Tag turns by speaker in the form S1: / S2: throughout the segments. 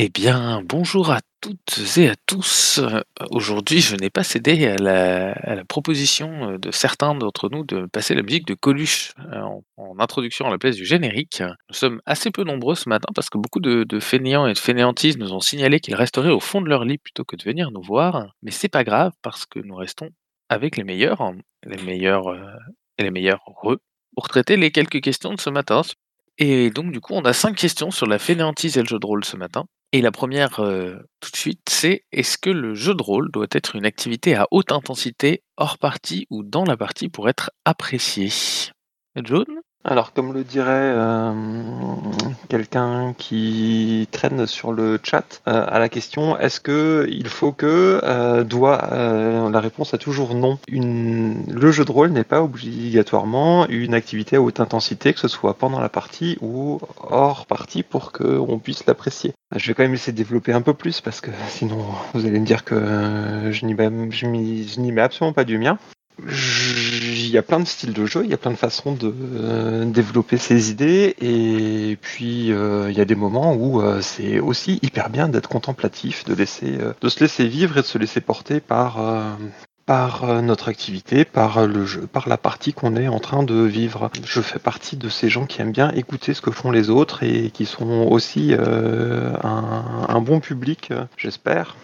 S1: Eh bien, bonjour à toutes et à tous. Euh, aujourd'hui, je n'ai pas cédé à la, proposition euh, de certains d'entre nous de passer la musique de Coluche euh, en, introduction à la place du générique. Nous sommes assez peu nombreux ce matin parce que beaucoup de, fainéants et de fainéantises nous ont signalé qu'ils resteraient au fond de leur lit plutôt que de venir nous voir. Mais c'est pas grave parce que nous restons avec les meilleurs, les meilleurs et les meilleurs heureux pour traiter les quelques questions de ce matin. Et donc, du coup, on a cinq questions sur la fainéantise et le jeu de rôle ce matin. Et la première, heu, tout de suite, c'est: est-ce que le jeu de rôle doit être une activité à haute intensité, hors partie ou dans la partie pour être apprécié? John?
S2: Alors, comme le dirait euh, quelqu'un qui traîne sur le chat euh, à la question est-ce que il faut que euh, doit la réponse est toujours non. Le jeu de rôle n'est pas obligatoirement une activité à haute intensité, que ce soit pendant la partie ou hors partie, pour qu'on puisse l'apprécier. Je vais quand même essayer de développer un peu plus parce que sinon vous allez me dire que je n'y mets absolument pas du mien. Il y a plein de styles de jeu, il y a plein de façons de euh, développer ses idées, et puis euh, il y a des moments où euh, c'est aussi hyper bien d'être contemplatif, de laisser, de se laisser vivre et de se laisser porter par par notre activité, par le jeu, par la partie qu'on est en train de vivre. Je fais partie de ces gens qui aiment bien écouter ce que font les autres et qui sont aussi un, bon public, j'espère,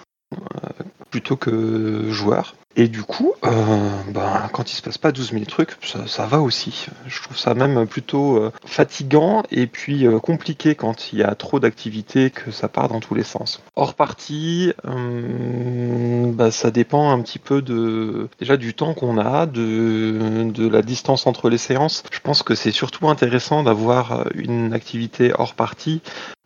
S2: plutôt que joueur. Et du coup, euh, ben, quand il se passe pas 12 000 trucs, ça, ça va aussi. Je trouve ça même plutôt euh, fatigant et puis euh, compliqué quand il y a trop d'activités que ça part dans tous les sens. Hors partie, euh, bah, ça dépend un petit peu de déjà du temps qu'on a, de, de la distance entre les séances. Je pense que c'est surtout intéressant d'avoir une activité hors partie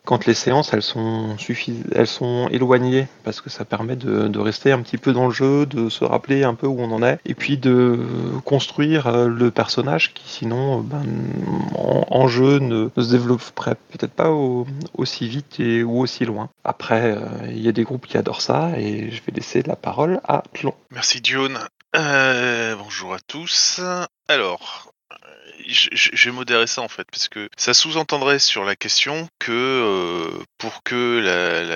S2: quand les séances elles sont suffis- elles sont éloignées parce que ça permet de, rester un petit peu dans le jeu, de se rappeler un peu où on en est et puis de construire euh, le personnage qui sinon euh, ben, en, jeu ne, se développerait peut-être pas au- aussi vite et, ou aussi loin. Après euh, il y a des groupes qui adorent ça et je vais laisser la parole à Tlon.
S3: Merci Dione. Euh, bonjour à tous. Alors, vais modérer ça en fait, parce que ça sous-entendrait sur la question que euh, pour que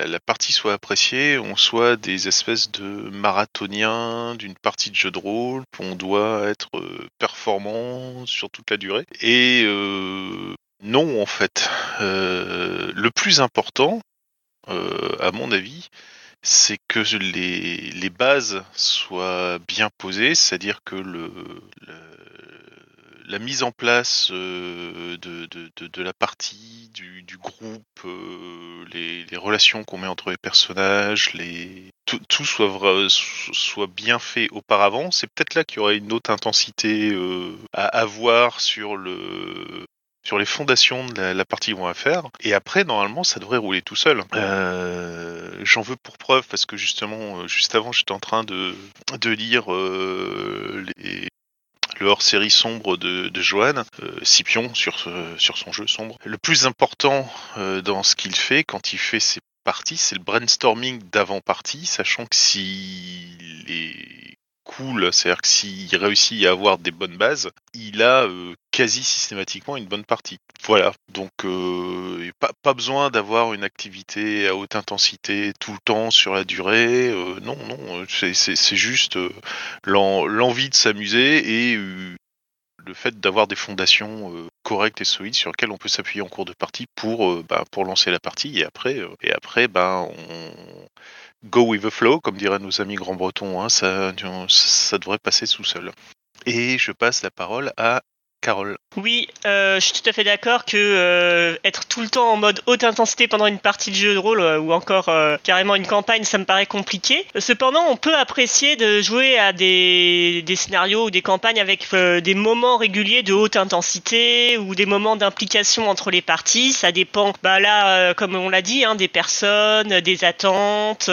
S3: la, partie soit appréciée, on soit des espèces de marathoniens d'une partie de jeu de rôle, on doit être euh, performant sur toute la durée. Et euh, non en fait. Euh, le plus important, à mon avis, c'est que les, bases soient bien posées, c'est-à-dire que le- la mise en place euh, de, de, de, la partie, du, du groupe, euh, les, relations qu'on met entre les personnages, les, tout, tout soit, soit bien fait auparavant. C'est peut-être là qu'il y aurait une autre intensité euh, à avoir sur le sur les fondations de la, partie qu'on va faire. Et après, normalement, ça devrait rouler tout seul. J'en veux pour preuve parce que justement, juste avant, j'étais en train de, de lire le hors-série sombre de, de Johan, euh, Scipion, sur, ce- sur son jeu sombre. Le plus important euh, dans ce qu'il fait, quand il fait ses parties, c'est le brainstorming d'avant-partie, sachant que s'il est cool, c'est-à-dire que s'il réussit à avoir des bonnes bases, il a euh, quasi systématiquement une bonne partie. Voilà, donc euh, pas, pas besoin d'avoir une activité à haute intensité tout le temps sur la durée. euh, non, non, c'est- juste l'en- l'envie de s'amuser et le fait d'avoir des fondations correctes et solides sur lesquelles on peut s'appuyer en cours de partie pour, euh, bah, lancer la partie et après, euh, et après ben, on go with the flow, comme diraient nos amis grands bretons, hein, ça, ça devrait passer tout seul. Et je passe la parole à Carole.
S4: Oui, euh, je suis tout à fait d'accord que euh, être tout le temps en mode haute intensité pendant une partie de jeu de rôle euh, ou encore carrément une campagne, ça me paraît compliqué. Cependant, on peut apprécier de jouer à des, scénarios ou des campagnes avec des moments réguliers de haute intensité ou des moments d'implication entre les parties. Ça dépend, bah là, comme on l'a dit, hein, des personnes, des attentes,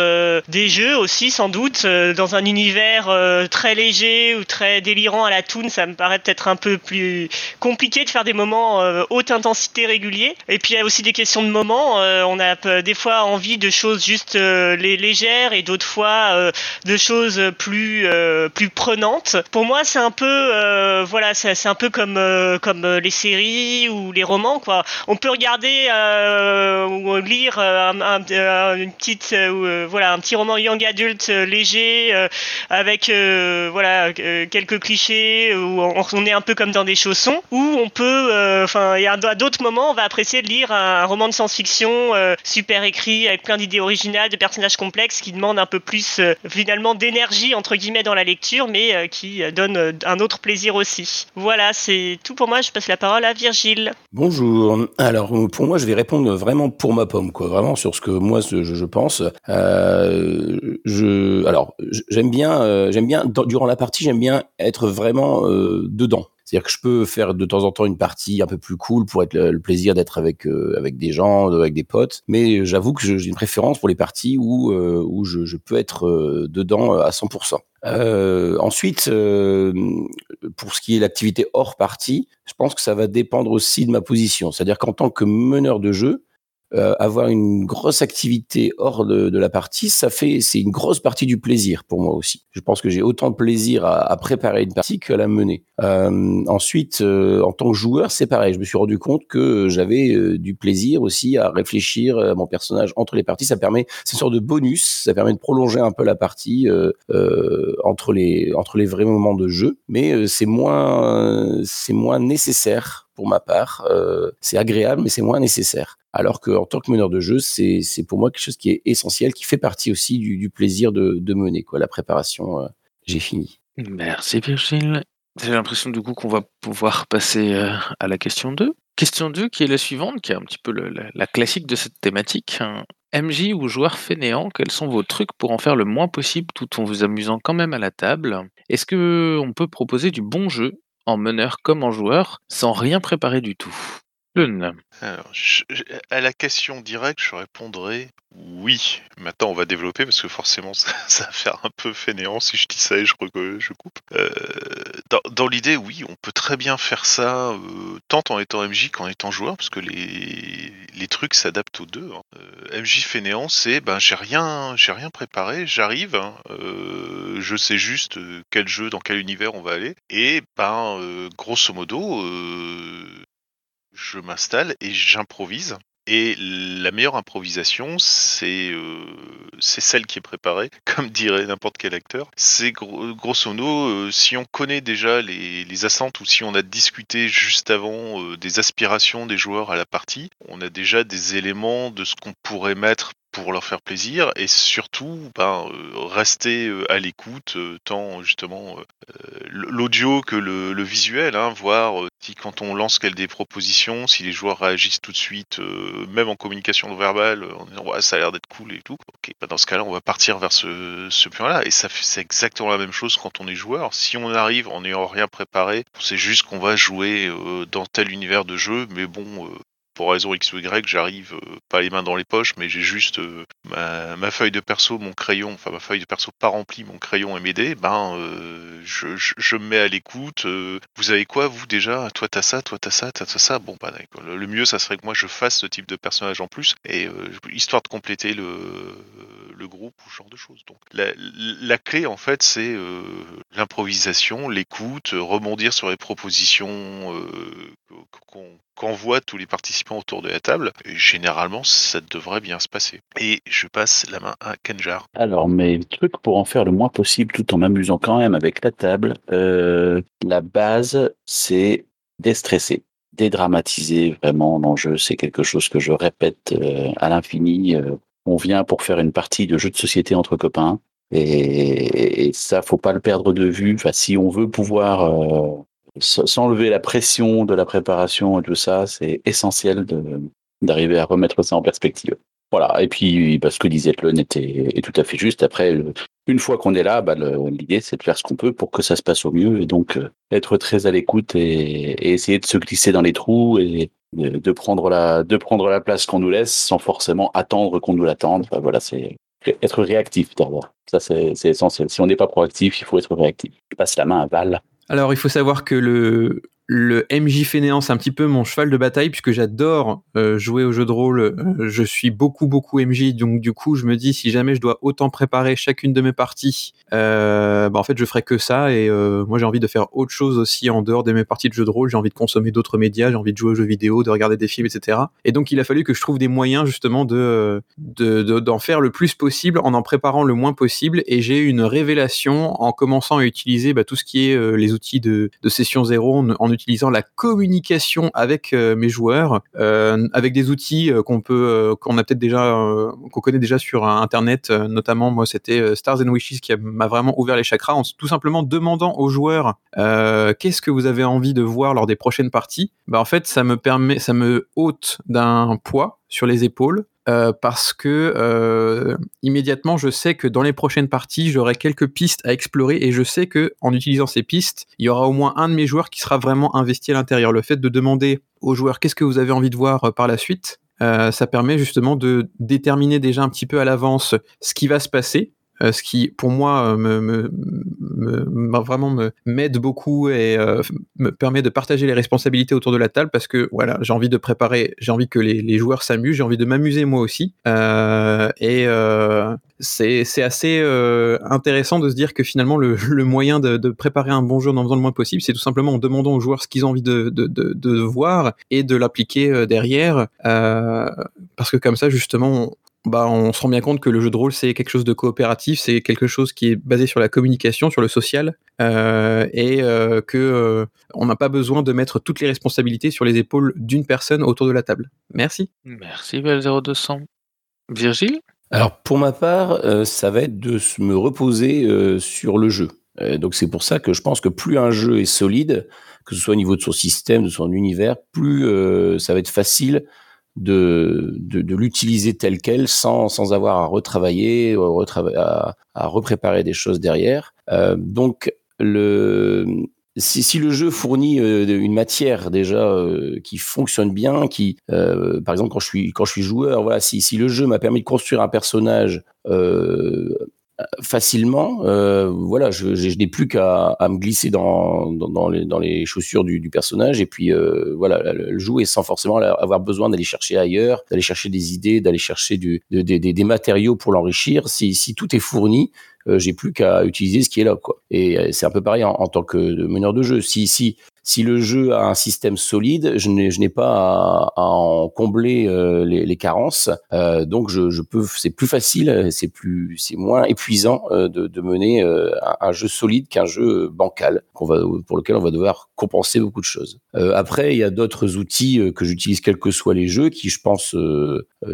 S4: des jeux aussi sans doute. Dans un univers très léger ou très délirant à la toon, ça me paraît peut-être un peu plus compliqué de faire des moments haute intensité réguliers. Et puis il y a aussi des questions de moments. on a des fois envie de choses juste légères et d'autres fois de choses plus plus prenantes. Pour moi, c'est un peu voilà, c'est un peu comme comme les séries ou les romans quoi. On peut regarder ou lire un, une petite voilà un petit roman young adulte léger avec voilà quelques clichés où on est un peu comme dans des où on peut enfin il y a d'autres moments on va apprécier de lire un, roman de science-fiction super écrit avec plein d'idées originales de personnages complexes qui demandent un peu plus finalement d'énergie entre guillemets dans la lecture mais qui donne un autre plaisir aussi. Voilà c'est tout pour moi. Je passe la parole à Virgile.
S5: Bonjour. Alors pour moi je vais répondre vraiment pour ma pomme quoi. Vraiment sur ce que moi je, pense. Euh, alors j'aime bien euh, j'aime bien durant la partie j'aime bien être vraiment euh, dedans c'est-à-dire que je peux faire de temps en temps une partie un peu plus cool pour être le, plaisir d'être avec euh, avec des gens, avec des potes. Mais j'avoue que j'ai une préférence pour les parties où euh, où je, je, peux être euh, dedans à 100%. Euh, ensuite, pour ce qui est l'activité hors partie, je pense que ça va dépendre aussi de ma position. C'est-à-dire qu'en tant que meneur de jeu, euh, avoir une grosse activité hors de, de la partie, ça fait c'est une grosse partie du plaisir pour moi aussi. Je pense que j'ai autant de plaisir à, à, préparer une partie qu'à la mener. Euh, ensuite, euh, en tant que joueur, c'est pareil. Je me suis rendu compte que j'avais euh, du plaisir aussi à réfléchir à mon personnage entre les parties. Ça permet, c'est une sorte de bonus. Ça permet de prolonger un peu la partie entre les entre les vrais moments de jeu, mais c'est moins c'est moins nécessaire pour ma part. c'est agréable, mais c'est moins nécessaire. Alors qu'en tant que meneur de jeu, c'est pour moi quelque chose qui est essentiel, qui fait partie aussi du, plaisir de, mener quoi, la préparation. Euh, j'ai fini.
S1: Merci Virgile. J'ai l'impression du coup qu'on va pouvoir passer euh, à la question 2. Question 2 qui est la suivante, qui est un petit peu la, la, classique de cette thématique. MJ ou joueur fainéant, quels sont vos trucs pour en faire le moins possible tout en vous amusant quand même à la table? Est-ce que on peut proposer du bon jeu en meneur comme en joueur sans rien préparer du tout?
S3: Alors, à la question directe, je répondrai oui. Maintenant, on va développer parce que forcément, ça, va faire un peu fainéant si je dis ça et je, coupe. Euh, dans, l'idée, oui, on peut très bien faire ça euh, tant en étant MJ qu'en étant joueur parce que les, les trucs s'adaptent aux deux. Hein. Euh, MJ fainéant, c'est ben j'ai rien, rien préparé, j'arrive, hein, je sais juste quel jeu, dans quel univers on va aller et ben grosso modo je m'installe et j'improvise. Et la meilleure improvisation, c'est euh, celle qui est préparée, comme dirait n'importe quel acteur. C'est gros, grosso modo, euh, si on connaît déjà les, les ou si on a discuté juste avant euh, des aspirations des joueurs à la partie, on a déjà des éléments de ce qu'on pourrait mettre pour leur faire plaisir et surtout ben, rester à l'écoute tant justement l'audio que le, le visuel, hein, voir si quand on lance des propositions, si les joueurs réagissent tout de suite, même en communication verbale, en disant ouais, ça a l'air d'être cool et tout. Ok, ben, dans ce cas-là, on va partir vers ce, ce point-là et ça c'est exactement la même chose quand on est joueur. Si on arrive en n'ayant rien préparé, sait juste qu'on va jouer dans tel univers de jeu, mais bon, pour raison X ou Y, j'arrive euh, pas les mains dans les poches, mais j'ai juste euh, ma, feuille de perso, mon crayon, enfin ma feuille de perso pas remplie, mon crayon et mes dés, ben euh, je, me mets à l'écoute. Vous avez quoi vous déjà? Toi t'as ça, toi t'as ça, t'as ça. Bon bah le, le mieux ça serait que moi je fasse ce type de personnage en plus, et histoire de compléter le, le groupe ou ce genre de choses. Donc la, la clé en fait c'est l'improvisation, l'écoute, rebondir sur les propositions qu'on qu'envoient tous les participants autour de la table. Généralement, ça devrait bien se passer. Et je passe la main à Kenjar.
S6: Alors, mes trucs pour en faire le moins possible tout en m'amusant quand même avec la table, euh, la base, c'est déstresser dédramatiser vraiment l'enjeu. C'est quelque chose que je répète euh, à l'infini. Euh, on vient pour faire une partie de jeu de société entre copains. Et, et ça, faut pas le perdre de vue. Enfin, si on veut pouvoir s'enlever la pression de la préparation et tout ça, c'est essentiel d'arriver à remettre ça en perspective. Voilà. Et puis, parce que disait Lon était est tout à fait juste. Après, une fois qu'on est là, bah, l'idée c'est de faire ce qu'on peut pour que ça se passe au mieux et donc euh, être très à l'écoute et, essayer de se glisser dans les trous et de, prendre la de prendre la place qu'on nous laisse sans forcément attendre qu'on nous l'attende. Enfin, voilà, c'est être réactif d'abord. Ça c'est essentiel. Si on n'est pas proactif, il faut être réactif. Je passe la main à Val.
S7: Alors, il faut savoir que le, le MJ fainéant, c'est un petit peu mon cheval de bataille puisque j'adore euh, jouer au jeu de rôle. Euh, je suis beaucoup, beaucoup MJ. Donc, du coup, je me dis, si jamais je dois autant préparer chacune de mes parties, euh, bah, en fait, je ferai que ça. Et moi, j'ai envie de faire autre chose aussi en dehors de mes parties de jeu de rôle. J'ai envie de consommer d'autres médias, j'ai envie de jouer aux jeux vidéo, de regarder des films, etc. Et donc, il a fallu que je trouve des moyens justement de d'en de, faire le plus possible en en préparant le moins possible. Et j'ai eu une révélation en commençant à utiliser bah, tout ce qui est les outils de, de session zéro en, en utilisant la communication avec euh, mes joueurs, euh, avec des outils euh, qu'on peut, qu'on a peut-être déjà, qu'on connaît déjà sur Internet, notamment moi c'était Stars and Wishes qui m'a vraiment ouvert les chakras en tout simplement demandant aux joueurs qu'est-ce que vous avez envie de voir lors des prochaines parties. Bah en fait ça me permet, ça me ôte d'un poids sur les épaules euh, parce que euh, immédiatement je sais que dans les prochaines parties j'aurai quelques pistes à explorer et je sais que en utilisant ces pistes il y aura au moins un de mes joueurs qui sera vraiment investi à l'intérieur. Le fait de demander aux joueurs qu'est-ce que vous avez envie de voir euh, par la suite, ça permet justement de déterminer déjà un petit peu à l'avance ce qui va se passer euh, ce qui pour moi euh, me, me, me, vraiment me m'aide beaucoup et euh, me permet de partager les responsabilités autour de la table parce que voilà j'ai envie de préparer j'ai envie que les, les joueurs s'amusent j'ai envie de m'amuser moi aussi. Et c'est c'est assez intéressant de se dire que finalement le, le moyen de, de, préparer un bon jeu en faisant le moins possible c'est tout simplement en demandant aux joueurs ce qu'ils ont envie de, de, de, voir et de l'appliquer derrière. Parce que comme ça justement bah, on se rend bien compte que le jeu de rôle, c'est quelque chose de coopératif, c'est quelque chose qui est basé sur la communication, sur le social, euh, et euh, que euh, on n'a pas besoin de mettre toutes les responsabilités sur les épaules d'une personne autour de la table. Merci.
S1: Merci, Bel0200. Virgile?
S5: Alors, pour ma part, euh, ça va être de me reposer euh, sur le jeu. donc, c'est pour ça que je pense que plus un jeu est solide, que ce soit au niveau de son système, de son univers, plus ça va être facile de, de, l'utiliser tel quel sans, sans avoir à retravailler, à, à repréparer des choses derrière. Euh, donc, le, si, si, le jeu fournit euh, une matière déjà euh, qui fonctionne bien, qui, euh, par exemple, quand je suis quand je suis joueur, voilà, si, si le jeu m'a permis de construire un personnage facilement, euh, voilà, je, n'ai plus qu'à à me glisser dans, dans, les, dans les chaussures du, personnage et puis euh, voilà, le, jouer sans forcément avoir besoin d'aller chercher ailleurs, d'aller chercher des idées, d'aller chercher des matériaux pour l'enrichir. Si, tout est fourni, euh, j'ai plus qu'à utiliser ce qui est là, quoi. Et c'est un peu pareil en, en, tant que meneur de jeu. Si, si, si le jeu a un système solide, je n'ai pas à, en combler euh, les, carences. Euh, donc je, peux, c'est plus facile, c'est plus, c'est moins épuisant euh, de, mener un, jeu solide qu'un jeu bancal, qu'on va, pour lequel on va devoir compenser beaucoup de choses. Après, il y a d'autres outils que j'utilise quels que soient les jeux, qui je pense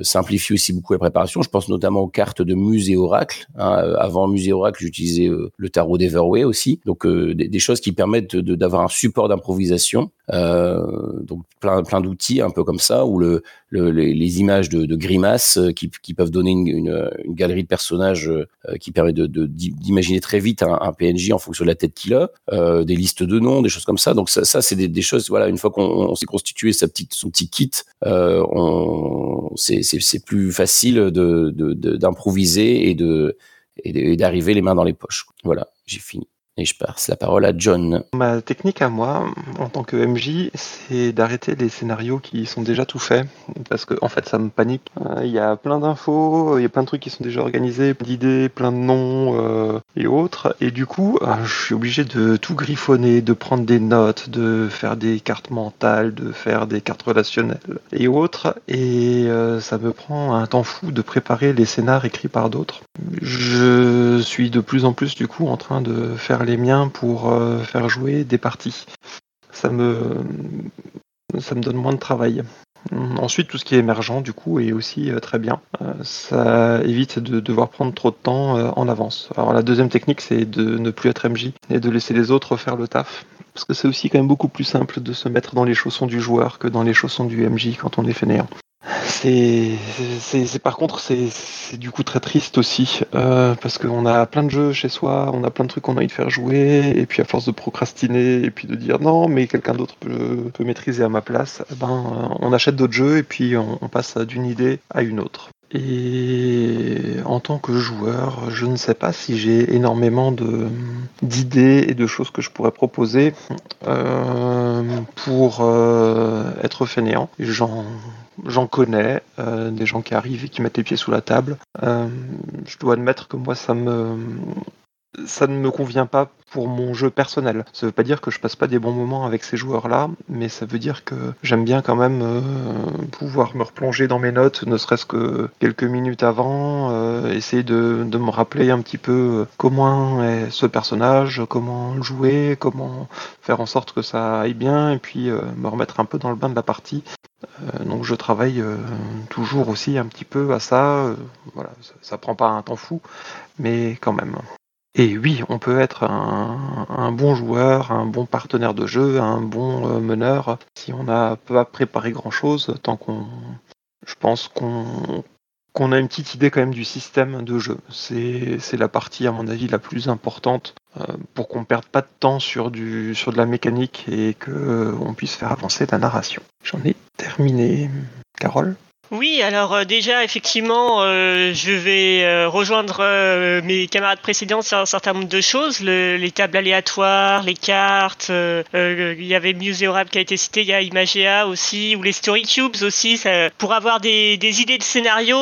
S5: simplifient aussi beaucoup la préparation. Je pense notamment aux cartes de Muse et Oracle. Hein. Avant Muse et Oracle, j'utilisais le tarot d'Everway aussi. Donc des, des, choses qui permettent d'avoir un support d'improvisation. Euh, donc plein, plein d'outils un peu comme ça, le les, images de, grimaces euh, qui, peuvent donner une, galerie de personnages euh, qui permet d'imaginer de, très vite un, PNJ en fonction de la tête qu'il a, euh, des listes de noms, des choses comme ça. Donc ça, c'est des, choses, voilà, une fois qu'on s'est constitué sa petite, son petit kit, c'est plus facile d'improviser et d'arriver les mains dans les poches. Voilà, j'ai fini. Et je passe la parole à John.
S2: Ma technique à moi, en tant que MJ, c'est d'arrêter les scénarios qui sont déjà tout faits. Parce que, en fait, ça me panique. Euh, il y a plein d'infos, il y a plein de trucs qui sont déjà organisés, d'idées, plein de noms euh, et autres. Et du coup, euh, je suis obligé de tout griffonner, de prendre des notes, de faire des cartes mentales, de faire des cartes relationnelles et autres. Et ça me prend un temps fou de préparer les scénars écrits par d'autres. Je suis de plus en plus, du coup, en train de faire les miens pour euh, faire jouer des parties. Ça me, ça me donne moins de travail. Ensuite, tout ce qui est émergent, du coup, est aussi euh, très bien. Euh, ça évite de devoir prendre trop de temps en avance. Alors, la deuxième technique, c'est de ne plus être MJ et de laisser les autres faire le taf. Parce que c'est aussi quand même beaucoup plus simple de se mettre dans les chaussons du joueur que dans les chaussons du MJ quand on est fainéant c'est, par contre, c'est, du coup très triste aussi euh, parce qu'on a plein de jeux chez soi, on a plein de trucs qu'on a envie de faire jouer, et puis à force de procrastiner et puis de dire non, mais quelqu'un d'autre peut, peut maîtriser à ma place, eh ben on achète d'autres jeux et puis on, passe d'une idée à une autre. Et en tant que joueur, je ne sais pas si j'ai énormément d'idées et de choses que je pourrais proposer. Euh, pour euh, être fainéant. J'en, j'en connais, euh, des gens qui arrivent et qui mettent les pieds sous la table. Euh, je dois admettre que moi, ça me, ça ne me convient pas pour mon jeu personnel. Ça veut pas dire que je passe pas des bons moments avec ces joueurs-là, mais ça veut dire que j'aime bien quand même euh, pouvoir me replonger dans mes notes, ne serait-ce que quelques minutes avant, euh, essayer de, me rappeler un petit peu comment est ce personnage, comment le jouer, comment faire en sorte que ça aille bien, et puis euh, me remettre un peu dans le bain de la partie. Euh, donc je travaille euh, toujours aussi un petit peu à ça. euh, voilà, ça, ça prend pas un temps fou, mais quand même. Et oui, on peut être un, bon joueur, un bon partenaire de jeu, un bon euh, meneur si on n'a pas préparé grand chose, tant qu'on, je pense qu'on qu'on a une petite idée quand même du système de jeu. C'est la partie à mon avis la plus importante euh, pour qu'on perde pas de temps sur du sur de la mécanique et que euh, puisse faire avancer la narration. J'en ai terminé. Carole?
S4: Oui, alors euh, déjà, effectivement, euh, je vais euh, rejoindre mes camarades précédents sur un certain nombre de choses. Le- les tables aléatoires, les cartes, il y avait Museorab qui a été cité, il y a Imagea aussi, ou les Story Cubes aussi, pour avoir des, idées de scénario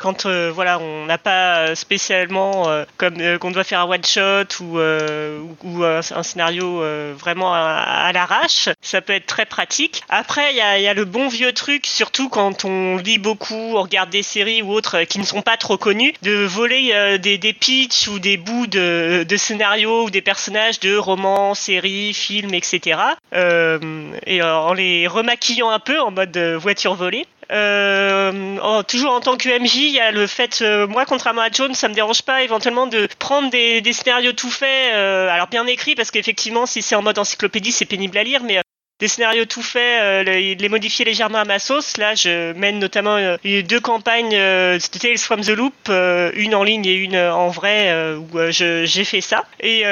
S4: quand voilà, on n'a pas spécialement comme qu'on doit faire un one-shot ou, euh, ou, un, scénario vraiment à, l'arrache. Ça peut être très pratique. Après, il y a, y a le bon vieux truc, surtout quand on lit beaucoup, on regarde des séries ou autres euh, qui ne sont pas trop connues, de voler euh, des, des pitchs ou des bouts de, de scénarios ou des personnages de romans, séries, films, etc. Et euh, en les remaquillant un peu en mode voiture volée. Toujours en tant que MJ, il y a le fait, moi contrairement à Jones, ça me dérange pas éventuellement de prendre des, scénarios tout faits, alors bien écrits, parce qu'effectivement si c'est en mode encyclopédie c'est pénible à lire, mais des scénarios tout faits, euh, les, modifier légèrement à ma sauce. Là, je mène notamment euh, deux campagnes euh, de Tales from the Loop, euh, une en ligne et une euh, en vrai, où j'ai fait ça. Et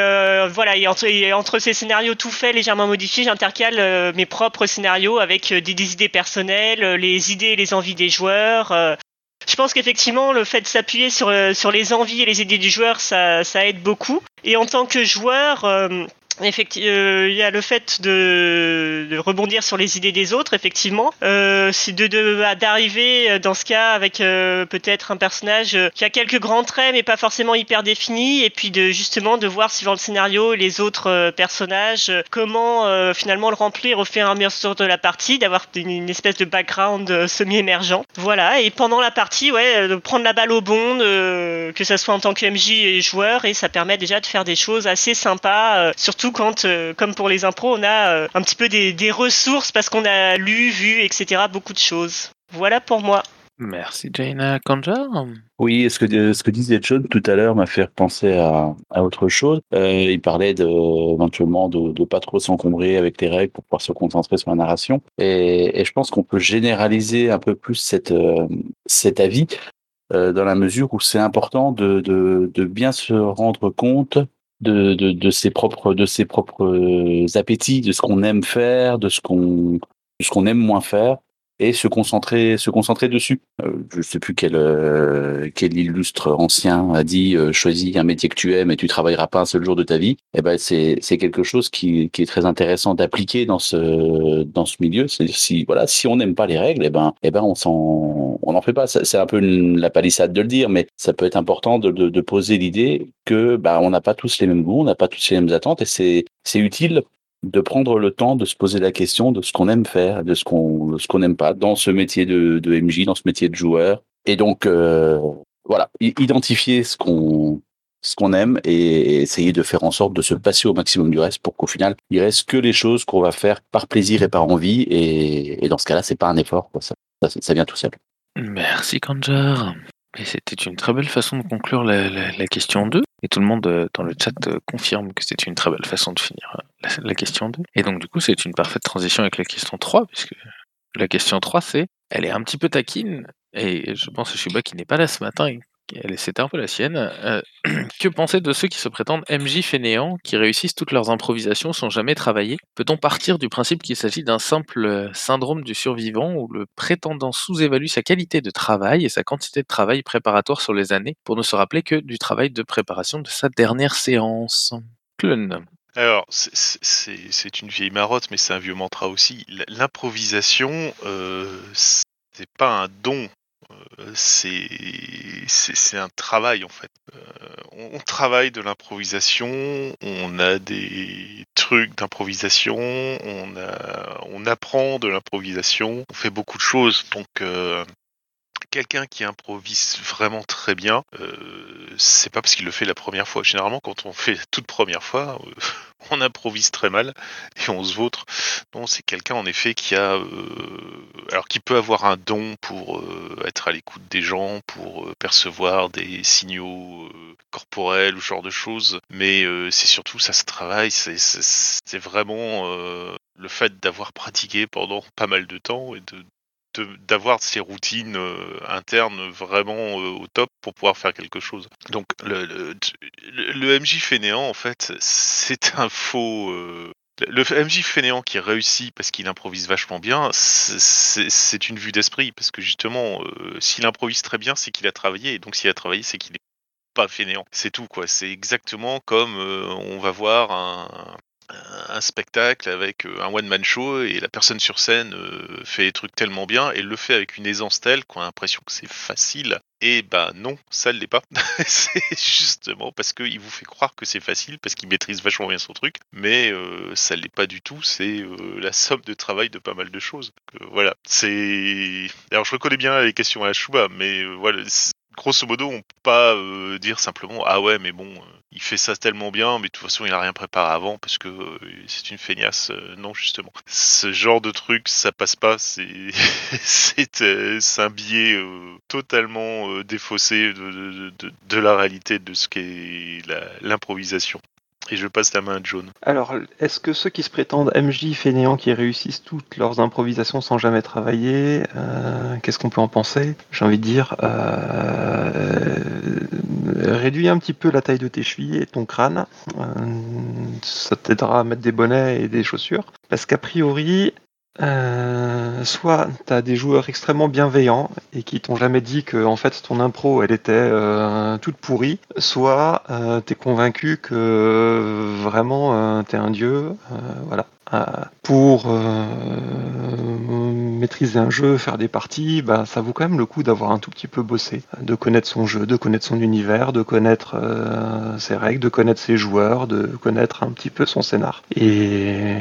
S4: voilà, et entre, ces scénarios tout faits, légèrement modifiés, j'intercale mes propres scénarios avec des, idées personnelles, les idées et les envies des joueurs. je pense qu'effectivement, le fait de s'appuyer sur, sur les envies et les idées du joueur, ça, ça aide beaucoup. Et en tant que joueur, euh, effectivement, il y a le fait de, rebondir sur les idées des autres, effectivement. Euh, c'est de de- d'arriver euh, dans ce cas avec euh, peut-être un personnage euh, qui a quelques grands traits, mais pas forcément hyper définis, et puis de justement de voir suivant le scénario les autres euh, personnages euh, comment euh, finalement le remplir au fur et à mesure de la partie, d'avoir une, espèce de background euh, semi-émergent. Voilà, et pendant la partie, ouais, euh, de prendre la balle au bon, de- que ça soit en tant que MJ et joueur, et ça permet déjà de faire des choses assez sympas, euh, surtout quand, euh, comme pour les impros, on a euh, un petit peu des, des ressources parce qu'on a lu, vu, etc. beaucoup de choses. Voilà pour moi.
S1: Merci Jaina Kanja?
S6: Oui, ce que, ce que disait John tout à l'heure m'a fait penser à, à autre chose. Euh, il parlait de, éventuellement de, de pas trop s'encombrer avec les règles pour pouvoir se concentrer sur la narration. Et, et je pense qu'on peut généraliser un peu plus cette, euh, cet avis euh, dans la mesure où c'est important de, de, de bien se rendre compte de, de, ses propres de ses propres euh, appétits, de ce qu'on aime faire, de ce qu'on de ce qu'on aime moins faire et se concentrer se concentrer dessus. Euh, je sais plus quel euh, quel illustre ancien a dit euh, choisis un métier que tu aimes et tu travailleras pas un seul jour de ta vie. Et ben c'est c'est quelque chose qui qui est très intéressant d'appliquer dans ce dans ce milieu. C'est si voilà si on n'aime pas les règles, et ben et ben on s'en on n'en fait pas. C'est un peu la palissade de le dire, mais ça peut être important de de, de poser l'idée que bah on n'a pas tous les mêmes goûts, on n'a pas tous les mêmes attentes et c'est c'est utile de prendre le temps de se poser la question de ce qu'on aime faire, de ce qu'on ce qu'on n'aime pas dans ce métier de, de MJ, dans ce métier de joueur. Et donc euh, voilà, identifier ce qu'on ce qu'on aime et essayer de faire en sorte de se passer au maximum du reste pour qu'au final il reste que les choses qu'on va faire par plaisir et par envie et, et dans ce cas-là c'est pas un effort quoi. Ça, ça, ça vient tout seul.
S1: Merci Kanjar. Et c'était une très belle façon de conclure la, la- la question 2. Et tout le monde euh, dans le chat euh, confirme que c'était une très belle façon de finir euh, la, question 2. Et donc du coup, c'est une parfaite transition avec la question 3, puisque la question 3, c'est, elle est un petit peu taquine, et je pense à Shuba qui n'est pas là ce matin, c'était un peu la sienne. Euh, que penser de ceux qui se prétendent MJ fainéants, qui réussissent toutes leurs improvisations sans jamais travailler? Peut-on partir du principe qu'il s'agit d'un simple euh, syndrome du survivant où le prétendant sous-évalue sa qualité de travail et sa quantité de travail préparatoire sur les années pour ne se rappeler que du travail de préparation de sa dernière séance? Clun.
S3: Alors, c'est- une vieille marotte, mais c'est un vieux mantra aussi. L'improvisation, euh, c'est pas un don. Euh, C'est un travail en fait. Euh, on, travaille de l'improvisation, on a des trucs d'improvisation, on apprend de l'improvisation, on fait beaucoup de choses. Donc euh, quelqu'un qui improvise vraiment très bien, c'est pas parce qu'il le fait la première fois. Généralement, quand on fait la toute première fois, on improvise très mal et on se vautre. C'est quelqu'un en effet qui a, euh, alors qui peut avoir un don pour euh, être à l'écoute des gens, pour euh, percevoir des signaux corporels ou genre de choses. Mais c'est surtout ça se travaille. C'est vraiment le fait d'avoir pratiqué pendant pas mal de temps et de- d'avoir ces routines euh, internes vraiment euh, au top pour pouvoir faire quelque chose. Donc le, MJ fainéant, en fait, c'est un faux... euh, le MJ fainéant qui réussit parce qu'il improvise vachement bien, c'est- une vue d'esprit, parce que justement, s'il improvise très bien, c'est qu'il a travaillé, et donc s'il a travaillé, c'est qu'il est pas fainéant. C'est tout, quoi. C'est exactement comme on va voir un, un spectacle avec euh, un one-man show et la personne sur scène euh, fait des trucs tellement bien et le fait avec une aisance telle qu'on a l'impression que c'est facile. Et bah non, ça ne l'est pas. c'est justement parce qu'il vous fait croire que c'est facile, parce qu'il maîtrise vachement bien son truc, mais euh, ça ne l'est pas du tout. C'est la somme de travail de pas mal de choses. Donc, voilà, c'est. Alors je reconnais bien les questions à Chouba, mais voilà, grosso modo, on peut pas euh, dire simplement ah ouais, mais bon, euh, il fait ça tellement bien, mais de toute façon, il a rien préparé avant parce que euh, c'est une feignasse. Non, justement, ce genre de truc, ça passe pas. C'est c'est un biais totalement défaussé de, la réalité de ce qu'est l'improvisation. Et je passe la main à John.
S2: Alors, est-ce que ceux qui se prétendent MJ fainéants qui réussissent toutes leurs improvisations sans jamais travailler, euh, qu'est-ce qu'on peut en penser? J'ai envie de dire, euh, réduis un petit peu la taille de tes chevilles et ton crâne. Euh, ça t'aidera à mettre des bonnets et des chaussures. Parce qu'a priori, euh, soit tu as des joueurs extrêmement bienveillants et qui t'ont jamais dit que en fait ton impro elle était euh, toute pourrie, soit euh, tu es convaincu que euh, vraiment euh, tu es un dieu, voilà. Euh, pour euh, maîtriser un jeu, faire des parties, bah, ça vaut quand même le coup d'avoir un tout petit peu bossé, de connaître son jeu, de connaître son univers, de connaître euh, ses règles, de connaître ses joueurs, de connaître un petit peu son scénar. Et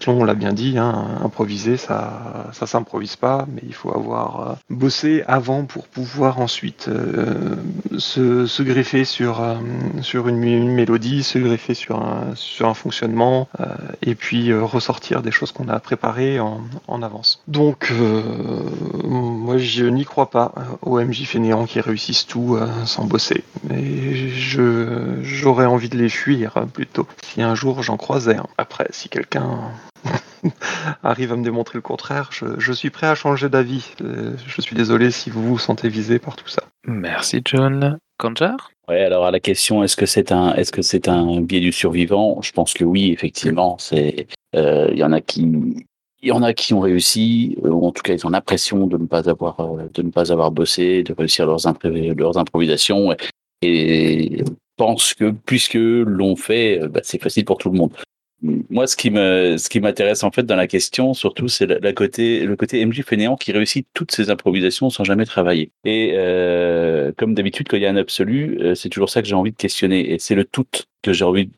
S2: Tlon l'a bien dit, hein, improviser, ça, ça s'improvise pas, mais il faut avoir bossé avant pour pouvoir ensuite se, se greffer sur, sur une, mélodie, se greffer sur un, sur un fonctionnement, et puis ressortir des choses qu'on a préparées en, en avance. Donc, euh, moi, je n'y crois pas euh, aux MJ fainéants qui réussissent tout euh, sans bosser. Je, j'aurais envie de les fuir euh, plutôt. Si un jour j'en croisais. Après, si quelqu'un arrive à me démontrer le contraire, je, je suis prêt à changer d'avis. Euh, Je suis désolé si vous vous sentez visé par tout ça.
S1: Merci John. Kanjar?
S6: Ouais, alors à la question, est-ce que c'est un, est-ce que c'est un biais du survivant? Je pense que oui, effectivement. Euh, il y en a qui, ont réussi, euh, ou en tout cas ils ont l'impression de ne pas avoir, euh, de ne pas avoir bossé, de réussir leurs, leurs improvisations, et, et pensent que puisque l'on fait, bah, c'est facile pour tout le monde. Moi, ce qui me, ce qui m'intéresse en fait dans la question, surtout, c'est la, côté, le côté MJ fainéant qui réussit toutes ses improvisations sans jamais travailler. Et euh, comme d'habitude, quand il y a un absolu, euh, c'est toujours ça que j'ai envie de questionner. Et c'est le tout que j'ai envie,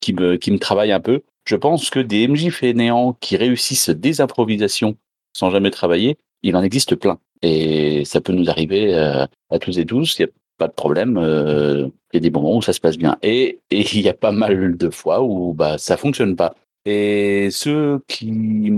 S6: qui me, qui me travaille un peu. Je pense que des MJ fainéants qui réussissent des improvisations sans jamais travailler, il en existe plein. Et ça peut nous arriver euh, à tous et tous. Pas de problème. euh, Il y a des moments où ça se passe bien. Et, il y a pas mal de fois où bah, ça fonctionne pas. Et ceux qui,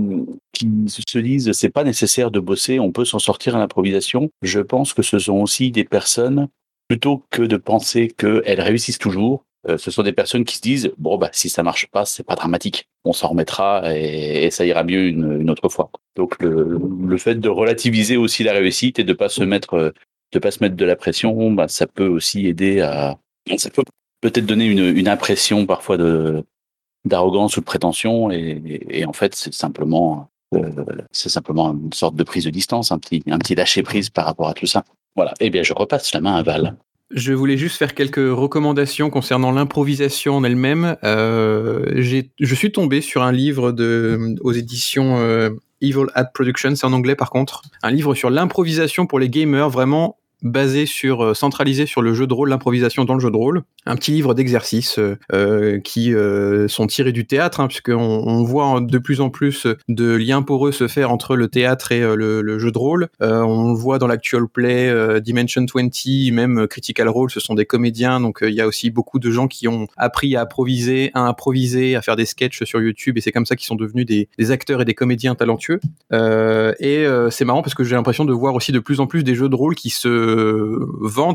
S6: qui se disent c'est pas nécessaire de bosser, on peut s'en sortir à l'improvisation, je pense que ce sont aussi des personnes, plutôt que de penser qu'elles réussissent toujours, euh, ce sont des personnes qui se disent bon bah si ça marche pas, c'est pas dramatique, on s'en remettra et, ça ira mieux une, une autre fois. Donc le, le fait de relativiser aussi la réussite et de pas se mettre euh, de pas se mettre de la pression, bah, ça peut aussi aider à ça peut peut-être donner une, une impression parfois de d'arrogance ou de prétention et, en fait c'est simplement euh, c'est simplement une sorte de prise de distance, un petit un petit lâcher prise par rapport à tout ça. Voilà. Eh bien je repasse la main à Val.
S7: Je voulais juste faire quelques recommandations concernant l'improvisation en elle-même. Euh, je suis tombé sur un livre de, aux éditions euh, Evil Ad Production, c'est en anglais par contre, un livre sur l'improvisation pour les gamers, vraiment basé sur, euh, centralisé sur le jeu de rôle, l'improvisation dans le jeu de rôle. Un petit livre d'exercices euh, euh, qui euh, sont tirés du théâtre, hein, puisqu'on on voit de plus en plus de liens poreux se faire entre le théâtre et euh, le, le jeu de rôle. On le voit dans l'actual play, Dimension 20, même Critical Role, ce sont des comédiens, donc il y a aussi beaucoup de gens qui ont appris à improviser, à improviser, à faire des sketchs sur YouTube, et c'est comme ça qu'ils sont devenus des, des acteurs et des comédiens talentueux. Et c'est marrant parce que j'ai l'impression de voir aussi de plus en plus des jeux de rôle qui se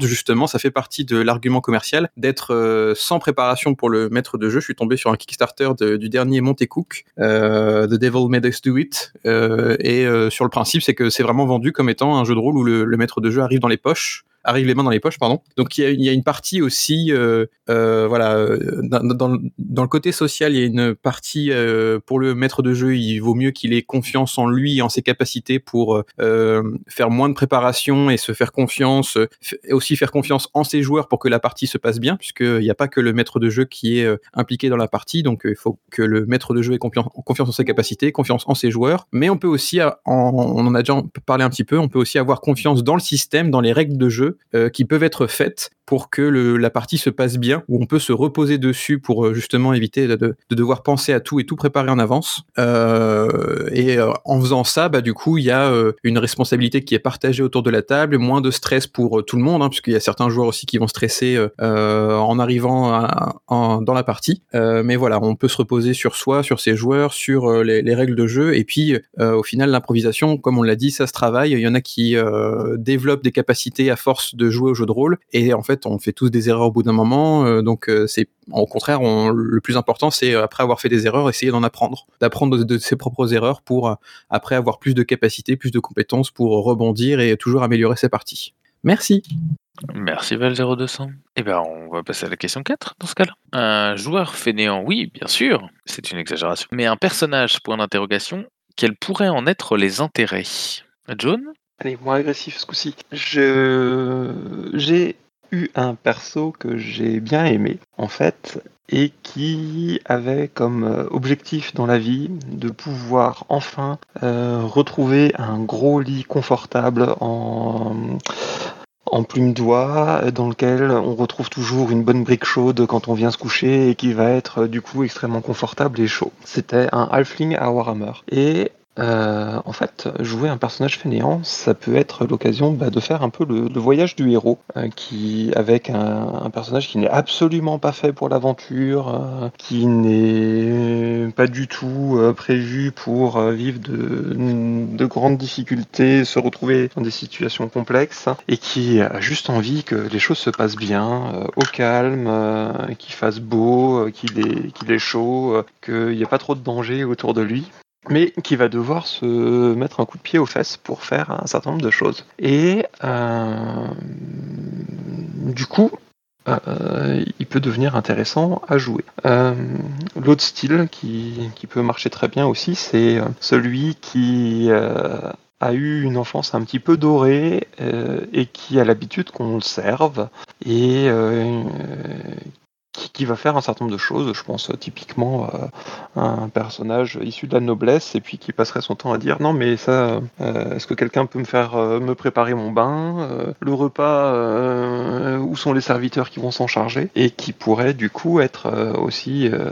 S7: justement. Ça fait partie de l'argument commercial d'être euh, sans préparation pour le maître de jeu. Je suis tombé sur un Kickstarter du dernier Monte Cook, euh, The Devil Made Us Do It, euh, et sur le principe, c'est que c'est vraiment vendu comme étant un jeu de rôle où le maître de jeu arrive dans les poches arrive les mains dans les poches, pardon. Donc il y a, une partie aussi, euh, euh, voilà, euh, dans, dans, dans le côté social, il y a une partie euh, pour le maître de jeu, il vaut mieux qu'il ait confiance en lui et en ses capacités pour euh, faire moins de préparation et se faire confiance, et aussi faire confiance en ses joueurs pour que la partie se passe bien, puisqu'il n'y a pas que le maître de jeu qui est impliqué dans la partie, donc il faut que le maître de jeu ait confiance, en ses capacités, confiance en ses joueurs, mais on peut aussi, on en a déjà parlé un petit peu, on peut aussi avoir confiance dans le système, dans les règles de jeu qui peuvent être faites pour que le- la partie se passe bien, où on peut se reposer dessus pour euh, justement éviter de, de- de devoir penser à tout et tout préparer en avance. Euh, et euh, en faisant ça, bah, du coup, il y a euh, une responsabilité qui est partagée autour de la table, moins de stress pour tout le monde, hein, puisqu'il y a certains joueurs aussi qui vont stresser euh, en arrivant à- dans la partie. Euh, mais voilà, on peut se reposer sur soi, sur ses joueurs, sur les, les règles de jeu, et puis au final, l'improvisation, comme on l'a dit, ça se travaille. Il y en a qui développent des capacités à force de jouer au jeu de rôle, et en fait, on fait tous des erreurs au bout d'un moment. euh, donc, euh, c'est au contraire, on- le plus important, c'est euh, après avoir fait des erreurs, essayer d'en apprendre, d'apprendre de, de ses propres erreurs pour après avoir plus de capacités, plus de compétences pour rebondir et toujours améliorer ses parties. Merci.
S1: Merci Val0200. Eh ben, on va passer à la question 4 dans ce cas-là. Un joueur fainéant, oui, bien sûr, c'est une exagération. Mais un personnage, point d'interrogation, quels pourraient en être les intérêts? John?
S2: Allez, moins agressif ce coup-ci. Je... J'ai eu un perso que j'ai bien aimé, en fait, et qui avait comme euh, objectif dans la vie de pouvoir enfin euh, retrouver un gros lit confortable en en plume d'oie, dans lequel on retrouve toujours une bonne brique chaude quand on vient se coucher et qui va être euh, du coup extrêmement confortable et chaud. C'était un halfling à Warhammer. Et euh, en fait, jouer un personnage fainéant, ça peut être l'occasion bah, de faire un peu le, voyage du héros, euh, qui avec un, personnage qui n'est absolument pas fait pour l'aventure, euh, qui n'est pas du tout euh, prévu pour vivre de, de grandes difficultés, se retrouver dans des situations complexes, et qui a juste envie que les choses se passent bien, au calme, qu'il fasse beau, qu'il est, qu'il est chaud, qu'il n'y a pas trop de danger autour de lui mais qui va devoir se mettre un coup de pied aux fesses pour faire un certain nombre de choses. Et euh, du coup, euh, il peut devenir intéressant à jouer. Euh, L'autre style qui, qui peut marcher très bien aussi, c'est celui qui a eu une enfance un petit peu dorée et qui a l'habitude qu'on le serve et qui, va faire un certain nombre de choses. Je pense euh, typiquement à un personnage issu de la noblesse et puis qui passerait son temps à dire non mais ça, euh, est-ce que quelqu'un peut me faire euh, me préparer mon bain, euh, le repas, euh, où sont les serviteurs qui vont s'en charger et qui pourrait du coup être euh, aussi euh,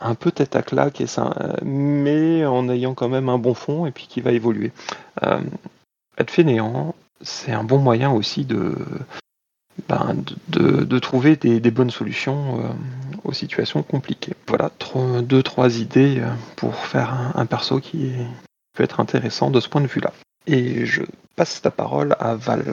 S2: un peu tête à claque et ça, mais en ayant quand même un bon fond et puis qui va évoluer. Euh, être fainéant, c'est un bon moyen aussi de ben, de, trouver des, bonnes solutions euh, aux situations compliquées. Voilà, deux, trois idées pour faire un, perso qui peut être intéressant de ce point de vue-là. Et je passe la parole à Val.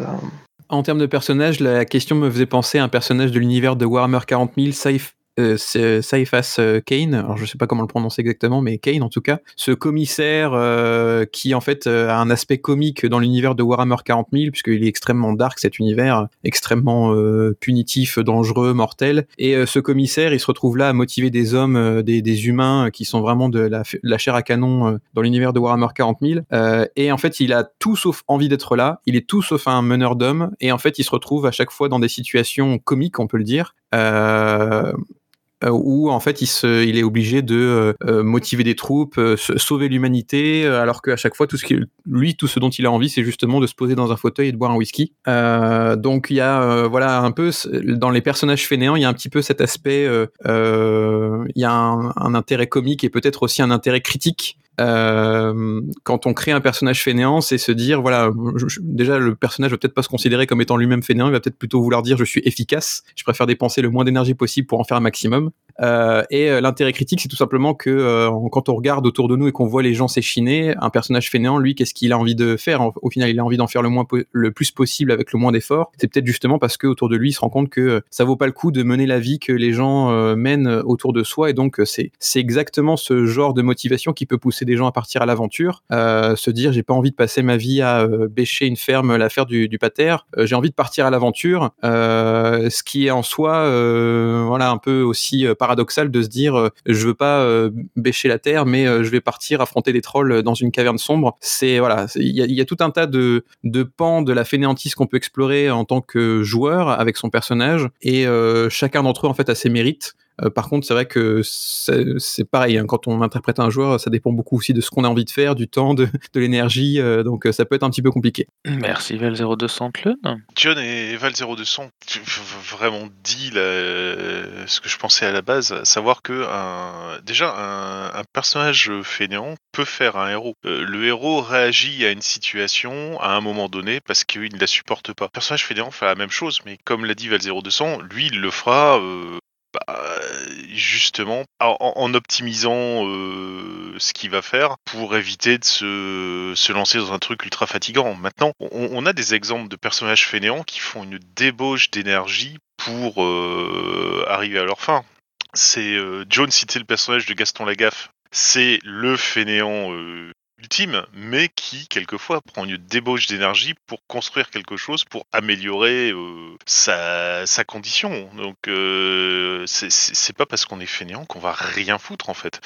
S7: En termes de personnage, la question me faisait penser à un personnage de l'univers de Warhammer 40 000, Safe euh, Saifas euh, Kane, alors je sais pas comment le prononcer exactement, mais Kane en tout cas, ce commissaire euh, qui en fait euh, a un aspect comique dans l'univers de Warhammer 40 000, puisqu'il est extrêmement dark cet univers, extrêmement punitif, dangereux, mortel. Et ce commissaire, il se retrouve là à motiver des hommes, des, humains qui sont vraiment de la, chair à canon dans l'univers de Warhammer 40 000. Euh, et en fait, il a tout sauf envie d'être là, il est tout sauf un meneur d'hommes, et en fait, il se retrouve à chaque fois dans des situations comiques, on peut le dire. Où en fait il, se, il est obligé de euh, euh, motiver des troupes, euh, sauver l'humanité, euh, alors qu'à chaque fois, tout ce qui, lui, tout ce dont il a envie, c'est justement de se poser dans un fauteuil et de boire un whisky. Euh, donc il y a euh, voilà un peu dans les personnages fainéants, il y a un petit peu cet aspect, euh, euh, il y a un, un intérêt comique et peut-être aussi un intérêt critique euh, quand on crée un personnage fainéant, c'est se dire voilà, déjà le personnage va peut-être pas se considérer comme étant lui-même fainéant, il va peut-être plutôt vouloir dire je suis efficace, je préfère dépenser le moins d'énergie possible pour en faire un maximum. Euh, et euh, l'intérêt critique, c'est tout simplement que euh, quand on regarde autour de nous et qu'on voit les gens s'échiner, un personnage fainéant, lui, qu'est-ce qu'il a envie de faire? Au final, il a envie d'en faire le moins le plus possible avec le moins d'efforts. C'est peut-être justement parce que autour de lui, il se rend compte que ça vaut pas le coup de mener la vie que les gens mènent autour de soi, et donc c'est exactement ce genre de motivation qui peut pousser des gens à partir à l'aventure, se dire j'ai pas envie de passer ma vie à bêcher une ferme, la faire du, du pater, j'ai envie de partir à l'aventure, ce qui est en soi voilà un peu aussi paradoxal de se dire euh, je veux pas euh, bêcher la terre mais euh, je vais partir affronter des trolls dans une caverne sombre. C'est voilà il y a, tout un tas de, de pans de la fainéantise qu'on peut explorer en tant que joueur avec son personnage. Et chacun d'entre eux en fait a ses mérites euh, par contre, c'est vrai que c'est pareil, hein, quand on interprète un joueur, ça dépend beaucoup aussi de ce qu'on a envie de faire, du temps, de, de l'énergie, euh, donc euh, ça peut être un petit peu compliqué.
S1: Merci Val0200 Clone.
S3: John et Val 0200 tu- v- vraiment dit la- ce que je pensais à la base, à savoir que un, déjà un, un personnage fainéant peut faire un héros. Euh, le héros réagit à une situation à un moment donné parce qu'il ne la supporte pas. Le personnage fainéant fait la même chose, mais comme l'a dit Val 0200, lui il le fera euh, bah, justement en, optimisant euh, ce qu'il va faire pour éviter de se, lancer dans un truc ultra fatigant. Maintenant, on, a des exemples de personnages fainéants qui font une débauche d'énergie pour euh, arriver à leur fin. C'est euh, John citait le personnage de Gaston Lagaffe. C'est le fainéant ultime, mais qui quelquefois prend une débauche d'énergie pour construire quelque chose, pour améliorer euh, sa, condition. Donc euh, c'est- pas parce qu'on est fainéant qu'on va rien foutre en fait.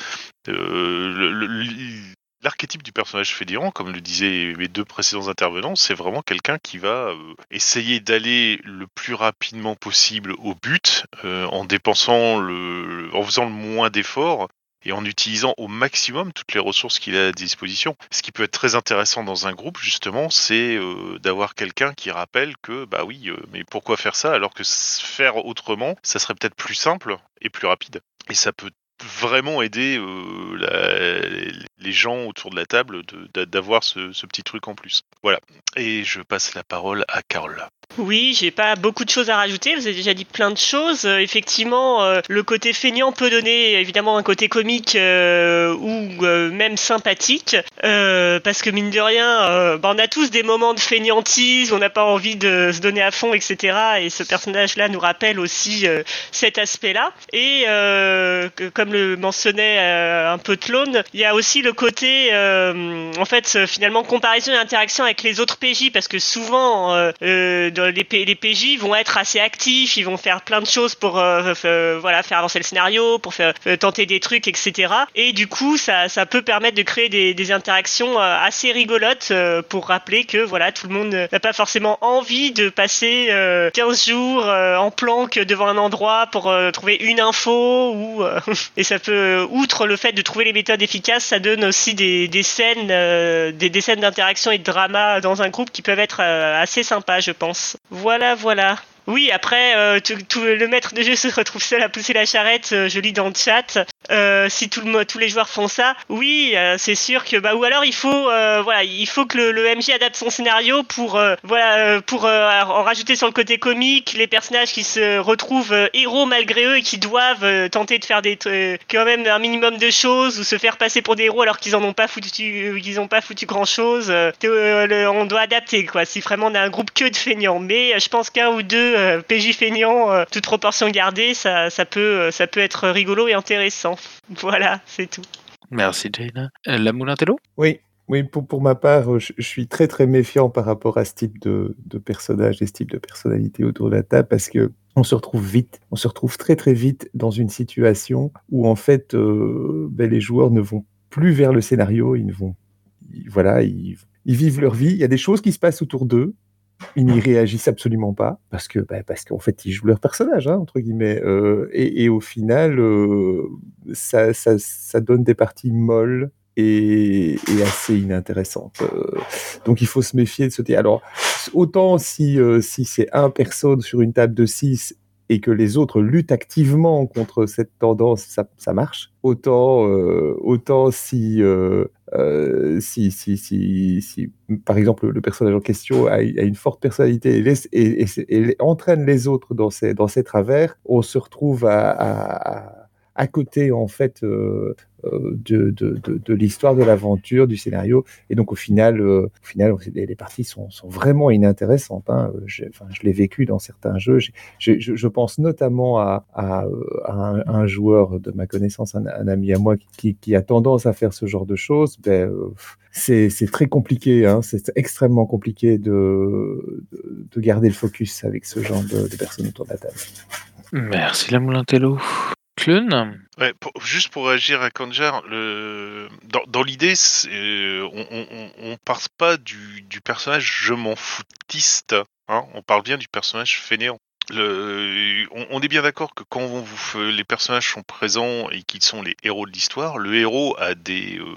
S3: Euh, L'archétype du personnage fainéant, comme le disaient mes deux précédents intervenants, c'est vraiment quelqu'un qui va essayer d'aller le plus rapidement possible au but, en dépensant le, en faisant le moins d'efforts et en utilisant au maximum toutes les ressources qu'il a à disposition. Ce qui peut être très intéressant dans un groupe, justement, c'est euh, d'avoir quelqu'un qui rappelle que, bah oui, euh, mais pourquoi faire ça alors que faire autrement, ça serait peut-être plus simple et plus rapide. Et ça peut vraiment aider euh, les gens autour de la table d'avoir ce, petit truc en plus. Voilà. Et je passe la parole à Carole.
S4: Oui, j'ai pas beaucoup de choses à rajouter. Vous avez déjà dit plein de choses. Euh, effectivement, euh, le côté feignant peut donner évidemment un côté comique ou même sympathique, parce que mine de rien, bah, on a tous des moments de feignantise, on n'a pas envie de se donner à fond, etc. Et ce personnage-là nous rappelle aussi cet aspect-là. Et que- comme le mentionnait euh, un peu Tlone, il y a aussi le côté, euh, en fait, euh, finalement, comparaison et interaction avec les autres PJ, parce que souvent, euh, euh, les, PJ vont être assez actifs, ils vont faire plein de choses pour, voilà, faire avancer le scénario, pour faire tenter des trucs, etc. Et du coup, ça, ça peut permettre de créer des, des interactions assez rigolotes pour rappeler que, voilà, tout le monde n'a pas forcément envie de passer euh, 15 jours en planque devant un endroit pour trouver une info ou et ça peut outre le fait de trouver les méthodes efficaces ça donne aussi des, des scènes euh, des, des scènes d'interaction et de drama dans un groupe qui peuvent être euh, assez sympas je pense. Voilà voilà oui, après, euh, le maître de jeu se retrouve seul à pousser la charrette, euh, je lis dans le chat. Euh, si tous les joueurs font ça, oui, c'est sûr que bah ou alors il faut voilà il faut que le, MJ adapte son scénario pour voilà pour en rajouter sur le côté comique les personnages qui se retrouvent héros malgré eux et qui doivent tenter de faire des quand même un minimum de choses ou se faire passer pour des héros alors qu'ils en ont pas foutu qu'ils pas foutu grand chose. on doit adapter quoi. Si vraiment on a un groupe que de feignants, mais je pense qu'un ou deux PJ feignants, toute proportion gardée, ça ça peut ça peut être rigolo et intéressant. Voilà, c'est tout.
S1: Merci Jane. La Moulintello
S8: Oui, oui, pour, pour ma part, je, je, suis très très méfiant par rapport à ce type de, de personnage et ce type de personnalité autour de la table parce que on se retrouve vite, on se retrouve très très vite dans une situation où en fait euh, ben, les joueurs ne vont plus vers le scénario, ils ne vont, ils, voilà, ils, ils vivent leur vie. Il y a des choses qui se passent autour d'eux, ils n'y réagissent absolument pas parce que bah, parce qu'en fait ils jouent leur personnage hein, entre guillemets euh, et, au final euh, ça, ça, ça, donne des parties molles et, assez inintéressantes euh, donc il faut se méfier de ce alors autant si si c'est un personne sur une table de 6 et que les autres luttent activement contre cette tendance, ça, marche. Autant, euh, autant si, euh, euh, si, si, si, si, par exemple, le personnage en question a, a une forte personnalité et, entraîne les autres dans ses, dans ses travers, on se retrouve à côté, en fait, euh, de, de, de, de l'histoire de l'aventure, du scénario. Et donc, au final, euh, au final les, parties sont, sont, vraiment inintéressantes. Hein. Enfin, je l'ai vécu dans certains jeux. Je, je, je pense notamment à, à, à un, joueur de ma connaissance, un, un, ami à moi, qui, qui a tendance à faire ce genre de choses. Ben, euh, c'est très compliqué, hein. c'est extrêmement compliqué de, de, garder le focus avec ce genre de, de personnes autour de la table.
S1: Merci la Moulintello.
S3: Juste pour réagir à Kanjar, dans, l'idée, euh, on, on, on part pas du, personnage je m'en foutiste, hein, on parle bien du personnage fainéant. On, on, est bien d'accord que quand vous, les personnages sont présents et qu'ils sont les héros de l'histoire, le héros a des euh,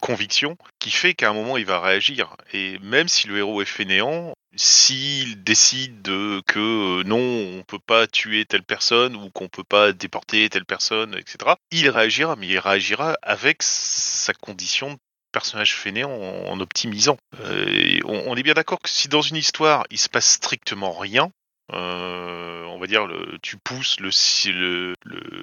S3: convictions qui fait qu'à un moment il va réagir. Et même si le héros est fainéant, s'il décide que euh, non, on peut pas tuer telle personne ou qu'on peut pas déporter telle personne, etc., il réagira, mais il réagira avec sa condition de personnage fainéant en, optimisant. Euh, on, est bien d'accord que si dans une histoire il se passe strictement rien, euh, on va dire, tu pousses le, le,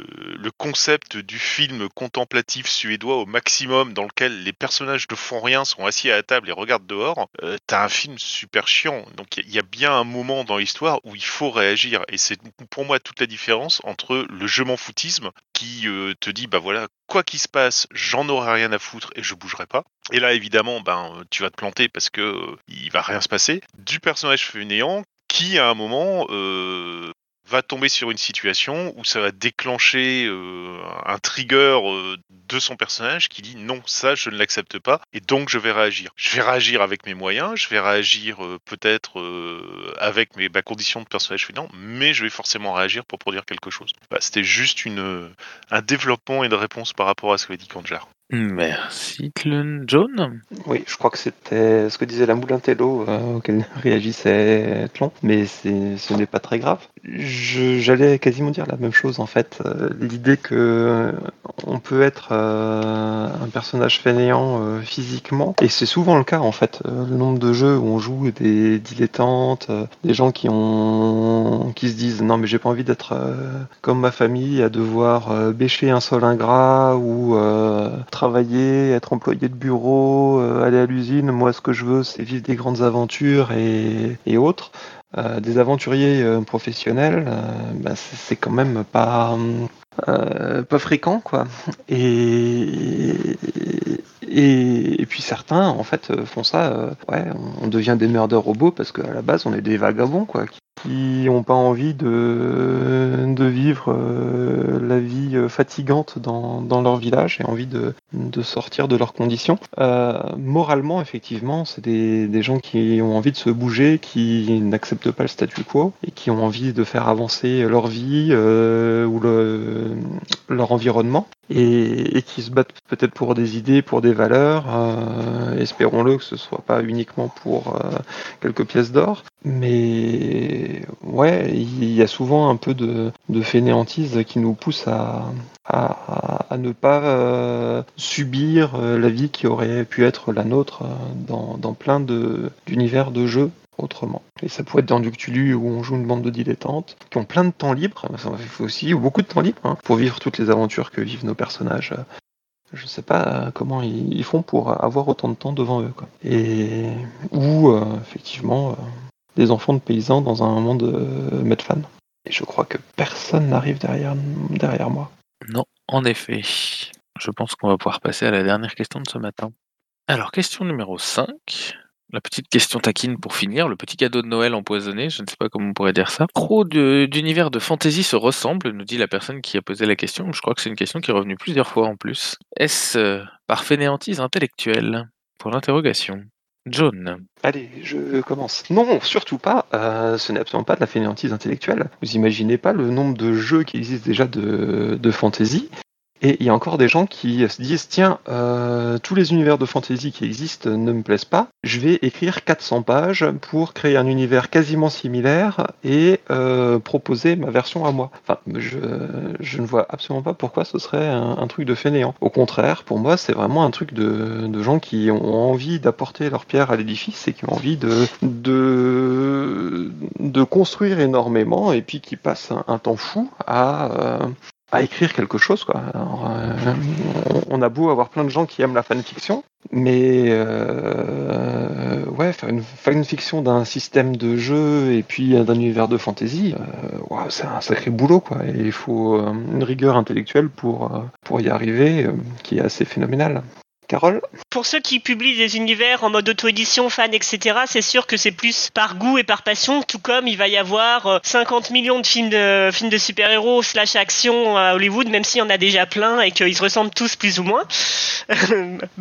S3: le, concept du film contemplatif suédois au maximum, dans lequel les personnages ne font rien, sont assis à la table et regardent dehors, euh, t'as un film super chiant. Donc il y, y, a bien un moment dans l'histoire où il faut réagir. Et c'est pour moi toute la différence entre le je m'en foutisme, qui euh, te dit, bah voilà, quoi qu'il se passe, j'en aurai rien à foutre et je bougerai pas. Et là, évidemment, ben, tu vas te planter parce que euh, il va rien se passer. Du personnage fainéant qui à un moment euh, va tomber sur une situation où ça va déclencher euh, un trigger euh, de son personnage qui dit non, ça je ne l'accepte pas et donc je vais réagir. Je vais réagir avec mes moyens, je vais réagir euh, peut-être avec mes ma condition de personnage fainéant, mais je vais forcément réagir pour produire quelque chose. Bah, C'était juste une, un développement et une réponse par rapport à ce que dit Kanjar.
S1: Merci. John
S2: Oui, je crois que c'était ce que disait la Moulintello euh, auquel réagissait Tlon, mais ce n'est pas très grave. J'allais quasiment dire la même chose en fait. Euh, L'idée que euh, on peut être euh, un personnage fainéant physiquement, et c'est souvent le cas en fait. le nombre de jeux où on joue des dilettantes, des gens qui ont qui se disent non mais j'ai pas envie d'être comme ma famille à devoir bêcher un sol ingrat ou travailler, être employé de bureau, euh, aller à l'usine. Moi, ce que je veux, c'est vivre des grandes aventures et, autres. Euh, des aventuriers euh, professionnels, bah, c'est quand même pas pas fréquent, quoi. Et, et, puis certains, en fait, font ça. ouais, on devient des murders robots parce qu'à la base, on est des vagabonds, quoi, qui n'ont pas envie de, de vivre euh, la vie fatigante dans, dans, leur village et envie de, de sortir de leurs conditions. Euh, moralement, effectivement, c'est des, des, gens qui ont envie de se bouger, qui n'acceptent pas le statu quo et qui ont envie de faire avancer leur vie euh, ou le, leur environnement. Et, et qui se battent peut-être pour des idées, pour des valeurs. euh, Espérons-le que ce soit pas uniquement pour euh, quelques pièces d'or. Mais ouais, il y a souvent un peu de, de fainéantise qui nous pousse à, à, à ne pas euh, subir euh, la vie qui aurait pu être la nôtre euh, dans, dans plein de- d'univers de jeux autrement. Et ça pourrait être dans du Cthulhu où on joue une bande de dilettantes qui ont plein de temps libre, ça il faut aussi ou beaucoup de temps libre hein, pour vivre toutes les aventures que vivent nos personnages. Je sais pas euh, comment ils, ils font pour avoir autant de temps devant eux. Quoi. Et ou euh, effectivement euh, des enfants de paysans dans un monde euh, Medfan. Et je crois que personne n'arrive derrière, derrière moi.
S1: Non, en effet. Je pense qu'on va pouvoir passer à la dernière question de ce matin. Alors, question numéro 5. La petite question taquine pour finir, le petit cadeau de Noël empoisonné, je ne sais pas comment on pourrait dire ça. Trop d'univers de fantasy se ressemblent, nous dit la personne qui a posé la question. Je crois que c'est une question qui est revenue plusieurs fois en plus. Est-ce euh, par fainéantise intellectuelle? Pour l'interrogation. John.
S2: Allez, je commence. Non, surtout pas. Euh, ce n'est absolument pas de la fainéantise intellectuelle. Vous imaginez pas le nombre de jeux qui existent déjà de fantasy. Et il y a encore des gens qui se disent tiens, euh, tous les univers de fantasy qui existent ne me plaisent pas. Je vais écrire 400 pages pour créer un univers quasiment similaire et euh, proposer ma version à moi. Enfin, je, je ne vois absolument pas pourquoi ce serait un, truc de fainéant. Au contraire, pour moi, c'est vraiment un truc de, de gens qui ont envie d'apporter leur pierre à l'édifice et qui ont envie de, de, de construire énormément et puis qui passent un, un temps fou à, euh, à écrire quelque chose. Quoi. Euh, on, a beau avoir plein de gens qui aiment la fanfiction, mais euh, ouais, faire une fanfiction d'un système de jeu et puis d'un univers de fantasy, euh, c'est un sacré boulot. Quoi. Et il faut euh, une rigueur intellectuelle pour, pour y arriver qui est assez phénoménale. Carole
S4: Pour ceux qui publient des univers en mode auto-édition, fan, etc., c'est sûr que c'est plus par goût et par passion, tout comme il va y avoir euh, 50 millions de films de, films de super-héros slash action à Hollywood, même s'il y en a déjà plein et qu'ils se ressemblent tous plus ou moins.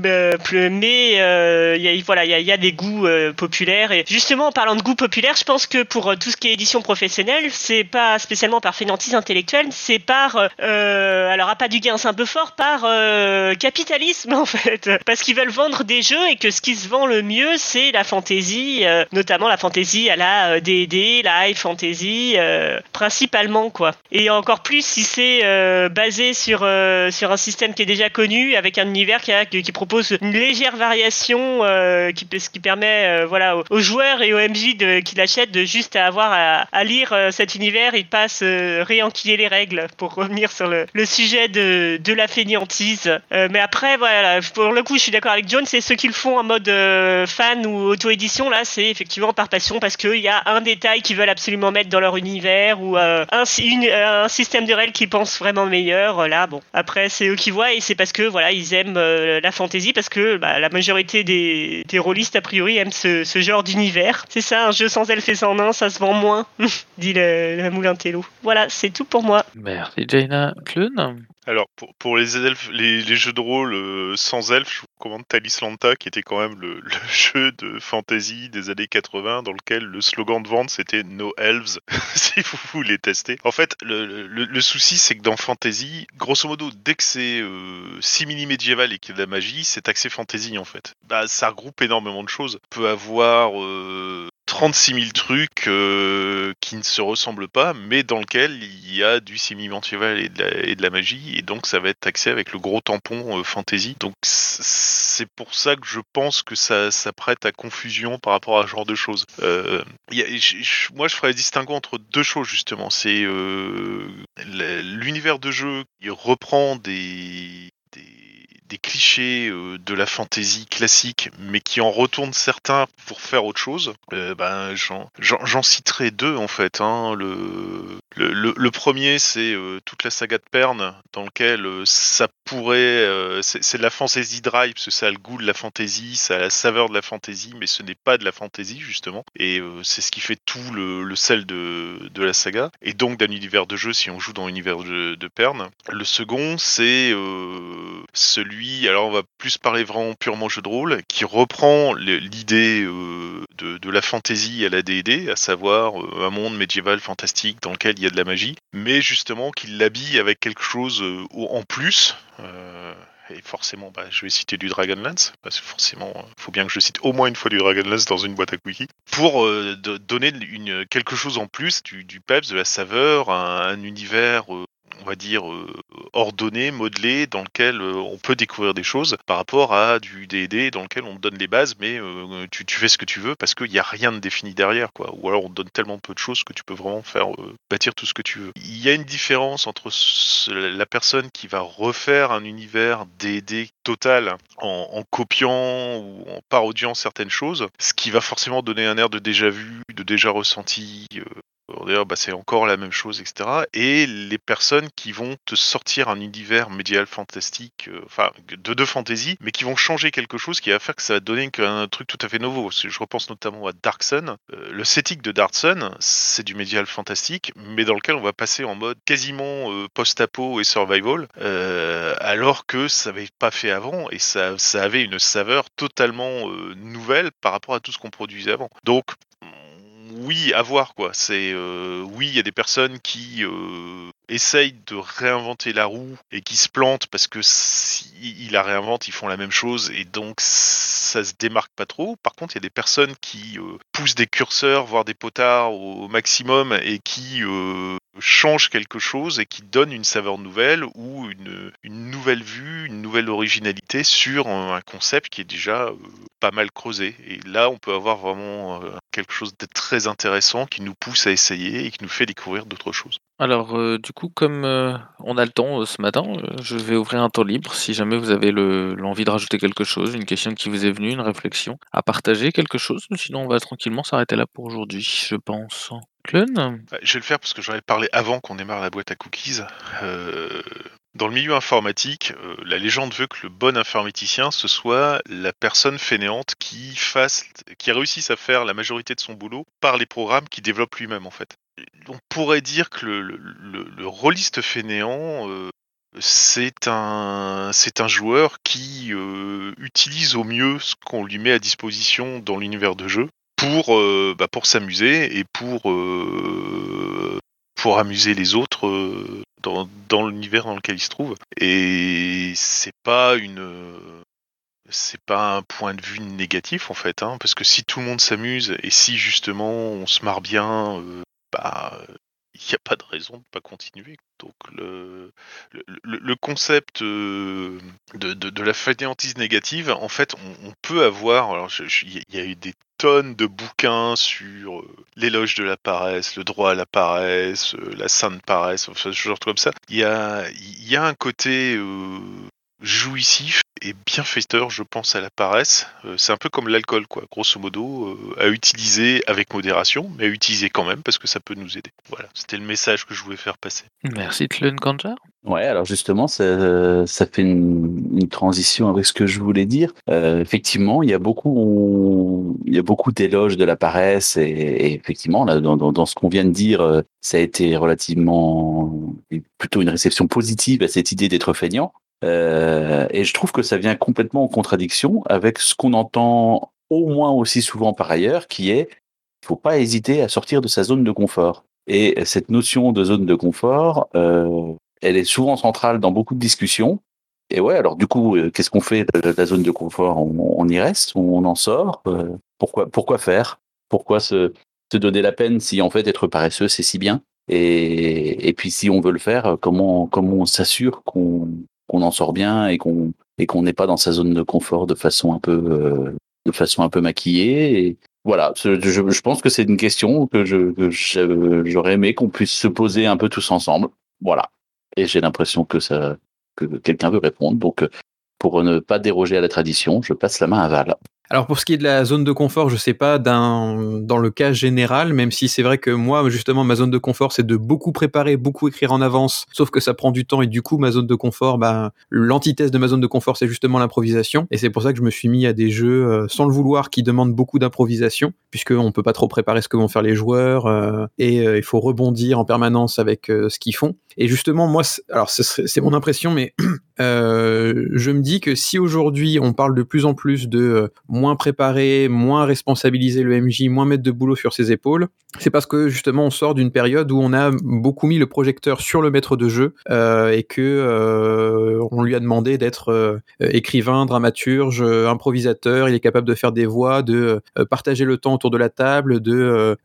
S4: Euh, Mais euh, voilà, il y a, des goûts euh, populaires. Et justement, en parlant de goûts populaires, je pense que pour euh, tout ce qui est édition professionnelle, c'est pas spécialement par fainéantise intellectuelle, c'est par, euh, alors à pas du gain, c'est un peu fort, par euh, capitalisme en fait, parce qu'ils veulent vendre des jeux et que ce qui se vend le mieux, c'est la fantasy, euh, notamment la fantasy à la euh, D&D, la high fantasy, euh, principalement quoi. Et encore plus si c'est euh, basé sur euh, sur un système qui est déjà connu, avec un univers qui, propose une légère variation, euh, qui, ce qui permet euh, voilà aux, joueurs et aux MJ qui l'achètent de juste avoir à, lire euh, cet univers, ils passent euh, réenquiller les règles pour revenir sur le, sujet de, de la fainéantise. Euh, mais après voilà, pour le coup, je suis d'accord avec John, c'est ceux qui le font en mode euh, fan ou auto-édition là, c'est effectivement par passion parce qu'il y a un détail qu'ils veulent absolument mettre dans leur univers ou euh, euh, un système de règles qu'ils pensent vraiment meilleur. Là, bon, après c'est eux qui voient et c'est parce que voilà, ils aiment la fantasy parce que bah, la majorité des, des rôlistes a priori aiment ce, ce genre d'univers. C'est ça, un jeu sans elfes et sans ça se vend moins, dit le, le moulin Tello. Voilà, c'est tout pour moi.
S1: Merci Jaina. Clun
S3: Alors, pour, les elfes, les, jeux de rôle euh, sans elfes, vous recommande Talislanta, qui était quand même le, jeu de fantasy des années 80, dans lequel le slogan de vente c'était No Elves, si vous voulez tester. En fait, le, souci, c'est que dans fantasy, grosso modo, dès que c'est euh, simili-médiéval et qu'il y a de la magie, c'est axé fantasy en fait. Bah, ça regroupe énormément de choses. On peut avoir euh, 36 000 trucs euh, qui ne se ressemblent pas, mais dans lequel il y a du simili-médiéval et, et de la magie, et donc ça va être axé avec le gros tampon euh, fantasy. Donc c'est pour ça que je pense que ça, prête à confusion par rapport à ce genre de choses. Euh, moi, je ferais distinguo entre deux choses justement. C'est euh, l'univers de jeu qui reprend des, des clichés euh, de la fantasy classique, mais qui en retourne certains pour faire autre chose. Euh, ben, j'en, citerai deux en fait. hein. Le, le, premier, c'est euh, toute la saga de Pern, dans lequel ça pourrait, c'est, de la fantasy drive, parce que ça a le goût de la fantasy, ça a la saveur de la fantasy, mais ce n'est pas de la fantasy justement. Et c'est ce qui fait tout le, le sel de, de la saga, et donc d'un univers de jeu si on joue dans l'univers de, de Pern. Le second, c'est celui lui, alors on va plus parler vraiment purement jeu de rôle, qui reprend l'idée euh, de, la fantasy à la D&D, à savoir euh, un monde médiéval fantastique dans lequel il y a de la magie, mais justement qu'il l'habille avec quelque chose euh, en plus. et forcément, bah, je vais citer du Dragonlance, parce que forcément, il faut bien que je cite au moins une fois du Dragonlance dans une boîte à cookies, pour donner une, quelque chose en plus, du, peps, de la saveur, un, un univers, on va dire, euh, ordonné, modelé, dans lequel euh, on peut découvrir des choses par rapport à du D&D dans lequel on donne les bases, mais euh, tu, fais ce que tu veux parce qu'il n'y a rien de défini derrière, quoi. Ou alors on donne tellement peu de choses que tu peux vraiment faire bâtir tout ce que tu veux. Il y a une différence entre la personne qui va refaire un univers D&D total en, copiant ou en parodiant certaines choses, ce qui va forcément donner un air de déjà vu, de déjà ressenti, D'ailleurs, bah, c'est encore la même chose, etc. Et les personnes qui vont te sortir un univers médiéval fantastique, euh, enfin de de fantasy, mais qui vont changer quelque chose qui va faire que ça va donner un truc tout à fait nouveau. Je repense notamment à Dark Sun. Euh, le setting de Dark Sun, c'est du médiéval fantastique, mais dans lequel on va passer en mode quasiment euh, post-apo et survival, alors que ça n'avait pas fait avant et ça, ça avait une saveur totalement nouvelle par rapport à tout ce qu'on produisait avant. Donc oui, à voir quoi. C'est euh, oui, il y a des personnes qui euh, essayent de réinventer la roue et qui se plantent parce que si ils la réinventent, ils font la même chose et donc ça se démarque pas trop. Par contre, il y a des personnes qui euh, poussent des curseurs, voire des potards au maximum et qui changent quelque chose et qui donnent une saveur nouvelle ou une, nouvelle vue, une nouvelle originalité sur un, un concept qui est déjà euh, pas mal creusé. Et là, on peut avoir vraiment euh, quelque chose de très intéressant qui nous pousse à essayer et qui nous fait découvrir d'autres choses.
S1: Alors, euh, du coup, comme euh, on a le temps euh, ce matin, je vais ouvrir un temps libre. Si jamais vous avez le- l'envie de rajouter quelque chose, une question qui vous est venue, une réflexion, à partager quelque chose, sinon on va tranquillement s'arrêter là pour aujourd'hui, je pense. Clun
S3: Bah, Je vais le faire parce que j'en parlé avant qu'on démarre la boîte à cookies. Dans le milieu informatique, la légende veut que le bon informaticien, ce soit la personne fainéante qui fasse, qui réussisse à faire la majorité de son boulot par les programmes qu'il développe lui-même en fait. On pourrait dire que le, le, le- fainéant, euh, c'est un, joueur qui euh, utilise au mieux ce qu'on lui met à disposition dans l'univers de jeu pour, euh, bah, pour s'amuser et pour, amuser les autres dans, dans l'univers dans lequel il se trouve. Et c'est pas une. C'est pas un point de vue négatif en fait, hein, parce que si tout le monde s'amuse et si justement on se marre bien, bah il n'y a pas de raison de pas continuer. Donc le, le, le- concept euh, de, de, de la fainéantise négative, en fait, on, peut avoir. Alors, il y a eu des tonnes de bouquins sur euh, l'éloge de la paresse, le droit à la paresse, euh, la sainte paresse, enfin, ce genre de comme ça. Il y a, y a un côté euh, jouissif et bienfaiteur, je pense, à la paresse. Euh, c'est un peu comme l'alcool, quoi. Grosso modo, euh, à utiliser avec modération, mais à utiliser quand même parce que ça peut nous aider. Voilà, c'était le message que je voulais faire passer.
S1: Merci Clun Kanjar.
S6: Ouais, alors justement, ça, ça fait une, une transition avec ce que je voulais dire. Euh, effectivement, il y a beaucoup, il y a beaucoup d'éloges de la paresse et, et effectivement, là, dans, dans, dans ce qu'on vient de dire, euh, ça a été relativement, plutôt une réception positive à cette idée d'être feignant. Euh, et je trouve que ça vient complètement en contradiction avec ce qu'on entend au moins aussi souvent par ailleurs, qui est, il faut pas hésiter à sortir de sa zone de confort. Et cette notion de zone de confort, euh, elle est souvent centrale dans beaucoup de discussions. Et ouais, alors du coup, euh, qu'est-ce qu'on fait de la zone de confort? On, y reste? On en sort? Pourquoi faire? Pourquoi se, se donner la peine si en fait être paresseux c'est si bien? Et, et puis si on veut le faire, comment comment on s'assure qu'on qu'on en sort bien et qu'on et qu'on n'est pas dans sa zone de confort de façon un peu euh, de façon un peu maquillée voilà, je, pense que c'est une question que je que je- j'aurais aimé qu'on puisse se poser un peu tous ensemble. Voilà. Et j'ai l'impression que ça que quelqu'un veut répondre. Donc euh, pour ne pas déroger à la tradition, je passe la main à Val.
S7: Alors pour ce qui est de la zone de confort, je sais pas dans le cas général, même si c'est vrai que moi justement ma zone de confort c'est de beaucoup préparer, beaucoup écrire en avance, sauf que ça prend du temps et du coup ma zone de confort, bah l'antithèse de ma zone de confort c'est justement l'improvisation. Et c'est pour ça que je me suis mis à des jeux euh, sans le vouloir qui demandent beaucoup d'improvisation puisque on peut pas trop préparer ce que vont faire les joueurs euh, et euh, il faut rebondir en permanence avec euh, ce qu'ils font. Et justement, moi, alors c'est mon impression, mais je me dis que si aujourd'hui on parle de plus en plus de moins préparer, moins responsabiliser le MJ, moins mettre de boulot sur ses épaules, c'est parce que justement on sort d'une période où on a beaucoup mis le projecteur sur le maître de jeu euh, et que euh, on lui a demandé d'être euh, écrivain, dramaturge, improvisateur. Il est capable de faire des voix, de partager le temps autour de la table, de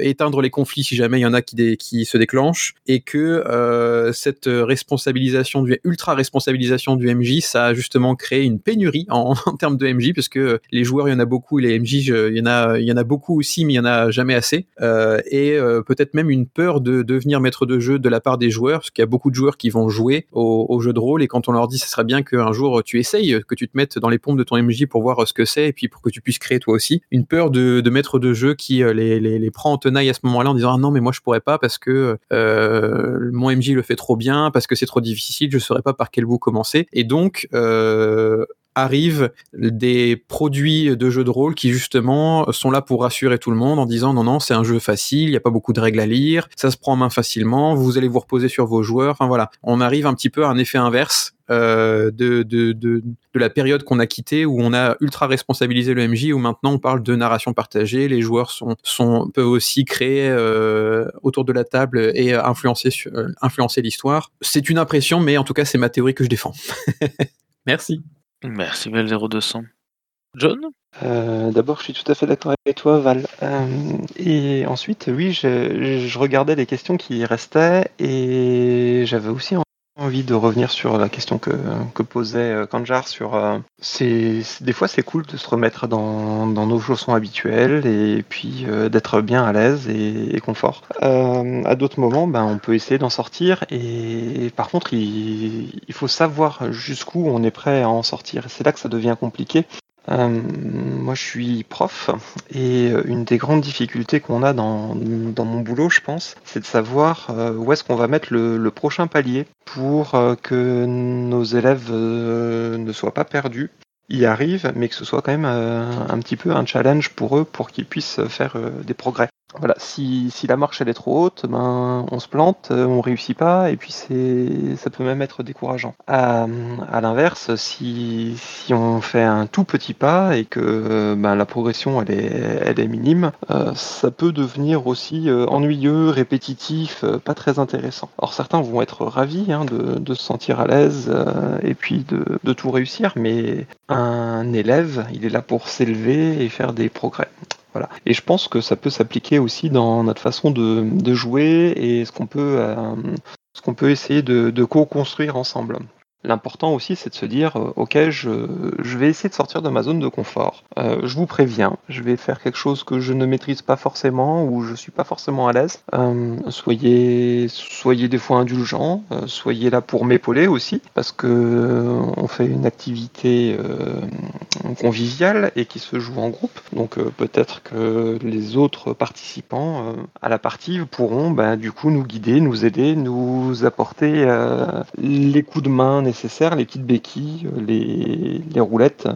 S7: éteindre les conflits si jamais il y en a qui, se déclenchent, et que cette responsabilisation du ultra responsabilisation du MJ, ça a justement créé une pénurie en, en termes de MJ, puisque les joueurs il y en a beaucoup, les MJ il y en a il y en a beaucoup aussi, mais il y en a jamais assez. Euh, et euh, peut-être même une peur de devenir maître de jeu de la part des joueurs, parce qu'il y a beaucoup de joueurs qui vont jouer au, jeu de rôle, et quand on leur dit ce serait bien qu'un jour tu essayes, que tu te mettes dans les pompes de ton MJ pour voir ce que c'est, et puis pour que tu puisses créer toi aussi, une peur de, de maître de jeu qui euh, les, les, les, prend en tenaille à ce moment-là en disant ah non mais moi je pourrais pas parce que euh, mon MJ le fait trop bien, parce que c'est trop difficile, je saurais pas par quel bout commencer, et donc euh, arrivent des produits de jeux de rôle qui justement sont là pour rassurer tout le monde en disant non non c'est un jeu facile, il n'y a pas beaucoup de règles à lire, ça se prend en main facilement, vous allez vous reposer sur vos joueurs. Enfin voilà, on arrive un petit peu à un effet inverse euh, de, de, de, de, la période qu'on a quittée où on a ultra responsabilisé le MJ, où maintenant on parle de narration partagée, les joueurs sont, sont, peuvent aussi créer euh, autour de la table et influencer, euh, influencer l'histoire. C'est une impression, mais en tout cas c'est ma théorie que je défends. Merci.
S1: Merci Val 0200. John?
S2: Euh, D'abord, je suis tout à fait d'accord avec toi, Val. Euh, et ensuite, oui, je, je, regardais les questions qui restaient et j'avais aussi envie de revenir sur la question que, que posait euh, Kanjar sur euh, c'est des fois c'est cool de se remettre dans, dans nos chaussons habituels et puis euh, d'être bien à l'aise et, et, confort. Euh, à d'autres moments, ben, on peut essayer d'en sortir et par contre il, il faut savoir jusqu'où on est prêt à en sortir. C'est là que ça devient compliqué euh, moi, je suis prof et euh, une des grandes difficultés qu'on a dans, dans, mon boulot, je pense, c'est de savoir euh, où est-ce qu'on va mettre le, le, prochain palier pour que nos élèves ne soient pas perdus y arrivent, mais que ce soit quand même un petit peu un challenge pour eux pour qu'ils puissent faire des progrès voilà, si, si, la marche elle est trop haute, ben on se plante, euh, on réussit pas, et puis c'est ça peut même être décourageant. À, l'inverse, si, si on fait un tout petit pas et que ben, la progression elle est, elle est minime, euh, ça peut devenir aussi euh, ennuyeux, répétitif, pas très intéressant. Alors certains vont être ravis hein, de, de, se sentir à l'aise et puis de, de tout réussir, mais un élève, il est là pour s'élever et faire des progrès. Et je pense que ça peut s'appliquer aussi dans notre façon de, jouer et ce qu'on peut, euh, essayer de co-construire ensemble. L'important aussi, c'est de se dire, euh, ok, je, vais essayer de sortir de ma zone de confort. Euh, je vous préviens, je vais faire quelque chose que je ne maîtrise pas forcément ou je suis pas forcément à l'aise. Euh, soyez, soyez des fois indulgents, soyez là pour m'épauler aussi, parce que on fait une activité conviviale et qui se joue en groupe. Donc peut-être que les autres participants à la partie pourront, bah, du coup, nous guider, nous aider, nous apporter les coups de main les petites béquilles, les, les roulettes,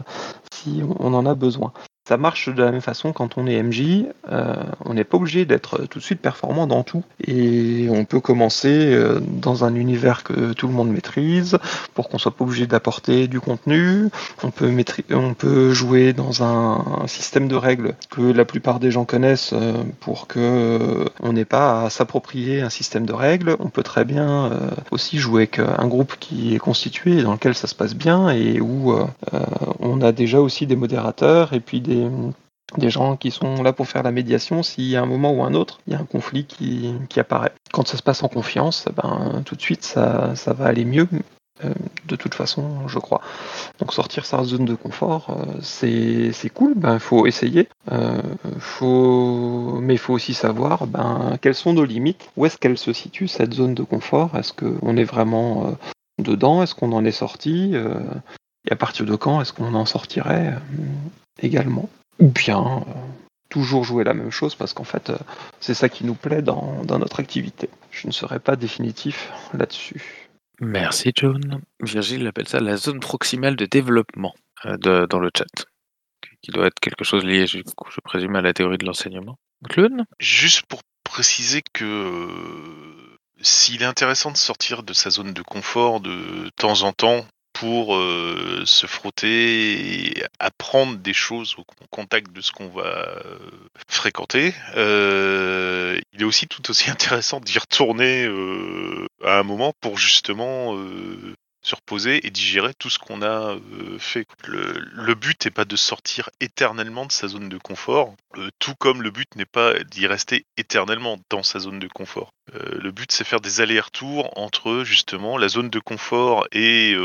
S2: si on en a besoin. Ça marche de la même façon quand on est MJ, euh, on n'est pas obligé d'être tout de suite performant dans tout. Et on peut commencer euh, dans un univers que tout le monde maîtrise, pour qu'on soit pas obligé d'apporter du contenu. On peut, jouer dans un, système de règles que la plupart des gens connaissent euh, pour que on n'ait pas à s'approprier un système de règles. On peut très bien aussi jouer avec un groupe qui est constitué, dans lequel ça se passe bien, et où on a déjà aussi des modérateurs et puis des des, gens qui sont là pour faire la médiation s'il un moment ou un autre, il y a un conflit qui, qui, apparaît. Quand ça se passe en confiance, ben, tout de suite, ça, ça va aller mieux. Euh, de toute façon, je crois. Donc sortir sa zone de confort, euh, c'est cool, ben faut essayer. Euh, faut... Mais il faut aussi savoir ben, quelles sont nos limites, où est-ce qu'elle se situe cette zone de confort, est-ce qu'on est vraiment euh, dedans, est-ce qu'on en est sorti, à partir de quand est-ce qu'on en sortirait également? Ou bien euh, toujours jouer la même chose parce qu'en fait, euh, c'est ça qui nous plaît dans, dans, notre activité. Je ne serai pas définitif là-dessus.
S1: Merci John. Virgile appelle ça la zone proximale de développement euh, de, dans le chat, qui doit être quelque chose lié, je, je présume, à la théorie de l'enseignement. Clown
S3: Juste pour préciser que s'il est intéressant de sortir de sa zone de confort de temps en temps pour euh, se frotter et apprendre des choses au contact de ce qu'on va euh, fréquenter. Euh, il est aussi tout aussi intéressant d'y retourner à un moment pour justement se reposer et digérer tout ce qu'on a euh, fait. Le, but n'est pas de sortir éternellement de sa zone de confort, euh, tout comme le but n'est pas d'y rester éternellement dans sa zone de confort. Euh, le but c'est faire des allers-retours entre justement la zone de confort et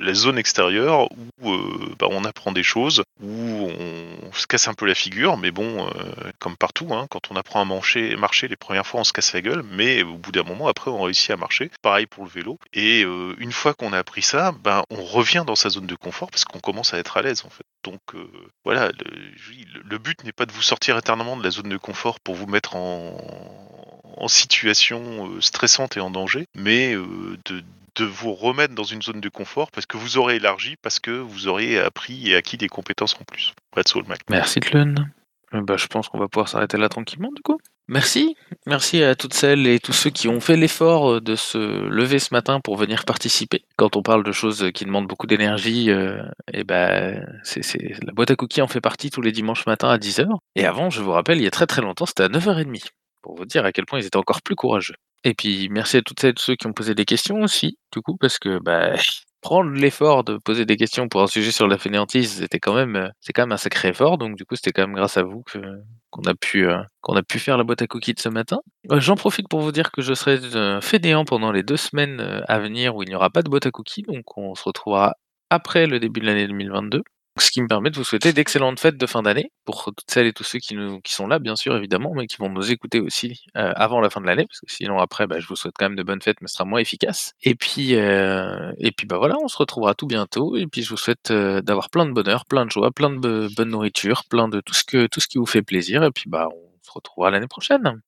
S3: la zone extérieure où bah, on apprend des choses, où on se casse un peu la figure, mais bon, euh, comme partout, hein, quand on apprend à marcher, marcher les premières fois, on se casse la gueule, mais au bout d'un moment, après, on réussit à marcher. Pareil pour le vélo. Et euh, une fois qu'on a appris ça, ben, on revient dans sa zone de confort parce qu'on commence à être à l'aise, en fait. Donc euh, voilà, le, but n'est pas de vous sortir éternellement de la zone de confort pour vous mettre en, situation stressante et en danger, mais de, de vous remettre dans une zone de confort parce que vous aurez élargi, parce que vous aurez appris et acquis des compétences en plus. That's all, Mac.
S1: Merci Tlun. Bah, je pense qu'on va pouvoir s'arrêter là tranquillement du coup. Merci. Merci à toutes celles et tous ceux qui ont fait l'effort euh, de se lever ce matin pour venir participer. Quand on parle de choses qui demandent beaucoup d'énergie, euh, et ben c'est, c'est- la boîte à cookies en fait partie tous les dimanches matins à 10h. Et avant, je vous rappelle, il y a très très longtemps, c'était à 9h30. Pour vous dire à quel point ils étaient encore plus courageux. Et puis merci à toutes celles et ceux qui ont posé des questions aussi, du coup, parce que bah, prendre l'effort de poser des questions pour un sujet sur la fainéantise, c'était quand même, euh, c'est quand même un sacré effort. Donc du coup, c'était quand même grâce à vous que qu'on a pu euh, qu'on a pu faire la boîte à cookies de ce matin. Euh, J'en profite pour vous dire que je serai fainéant pendant les deux semaines à venir où il n'y aura pas de boîte à cookies, donc on se retrouvera après le début de l'année 2022. Ce qui me permet de vous souhaiter d'excellentes fêtes de fin d'année pour toutes celles et tous ceux qui, nous, qui sont là, bien sûr, évidemment, mais qui vont nous écouter aussi euh, avant la fin de l'année, parce que sinon après, bah, je vous souhaite quand même de bonnes fêtes, mais ce sera moins efficace. Et puis, euh, et puis bah voilà, on se retrouvera tout bientôt. Et puis je vous souhaite euh, d'avoir plein de bonheur, plein de joie, plein de bo- bonne nourriture, plein de tout ce que tout ce qui vous fait plaisir. Et puis bah on se retrouvera l'année prochaine.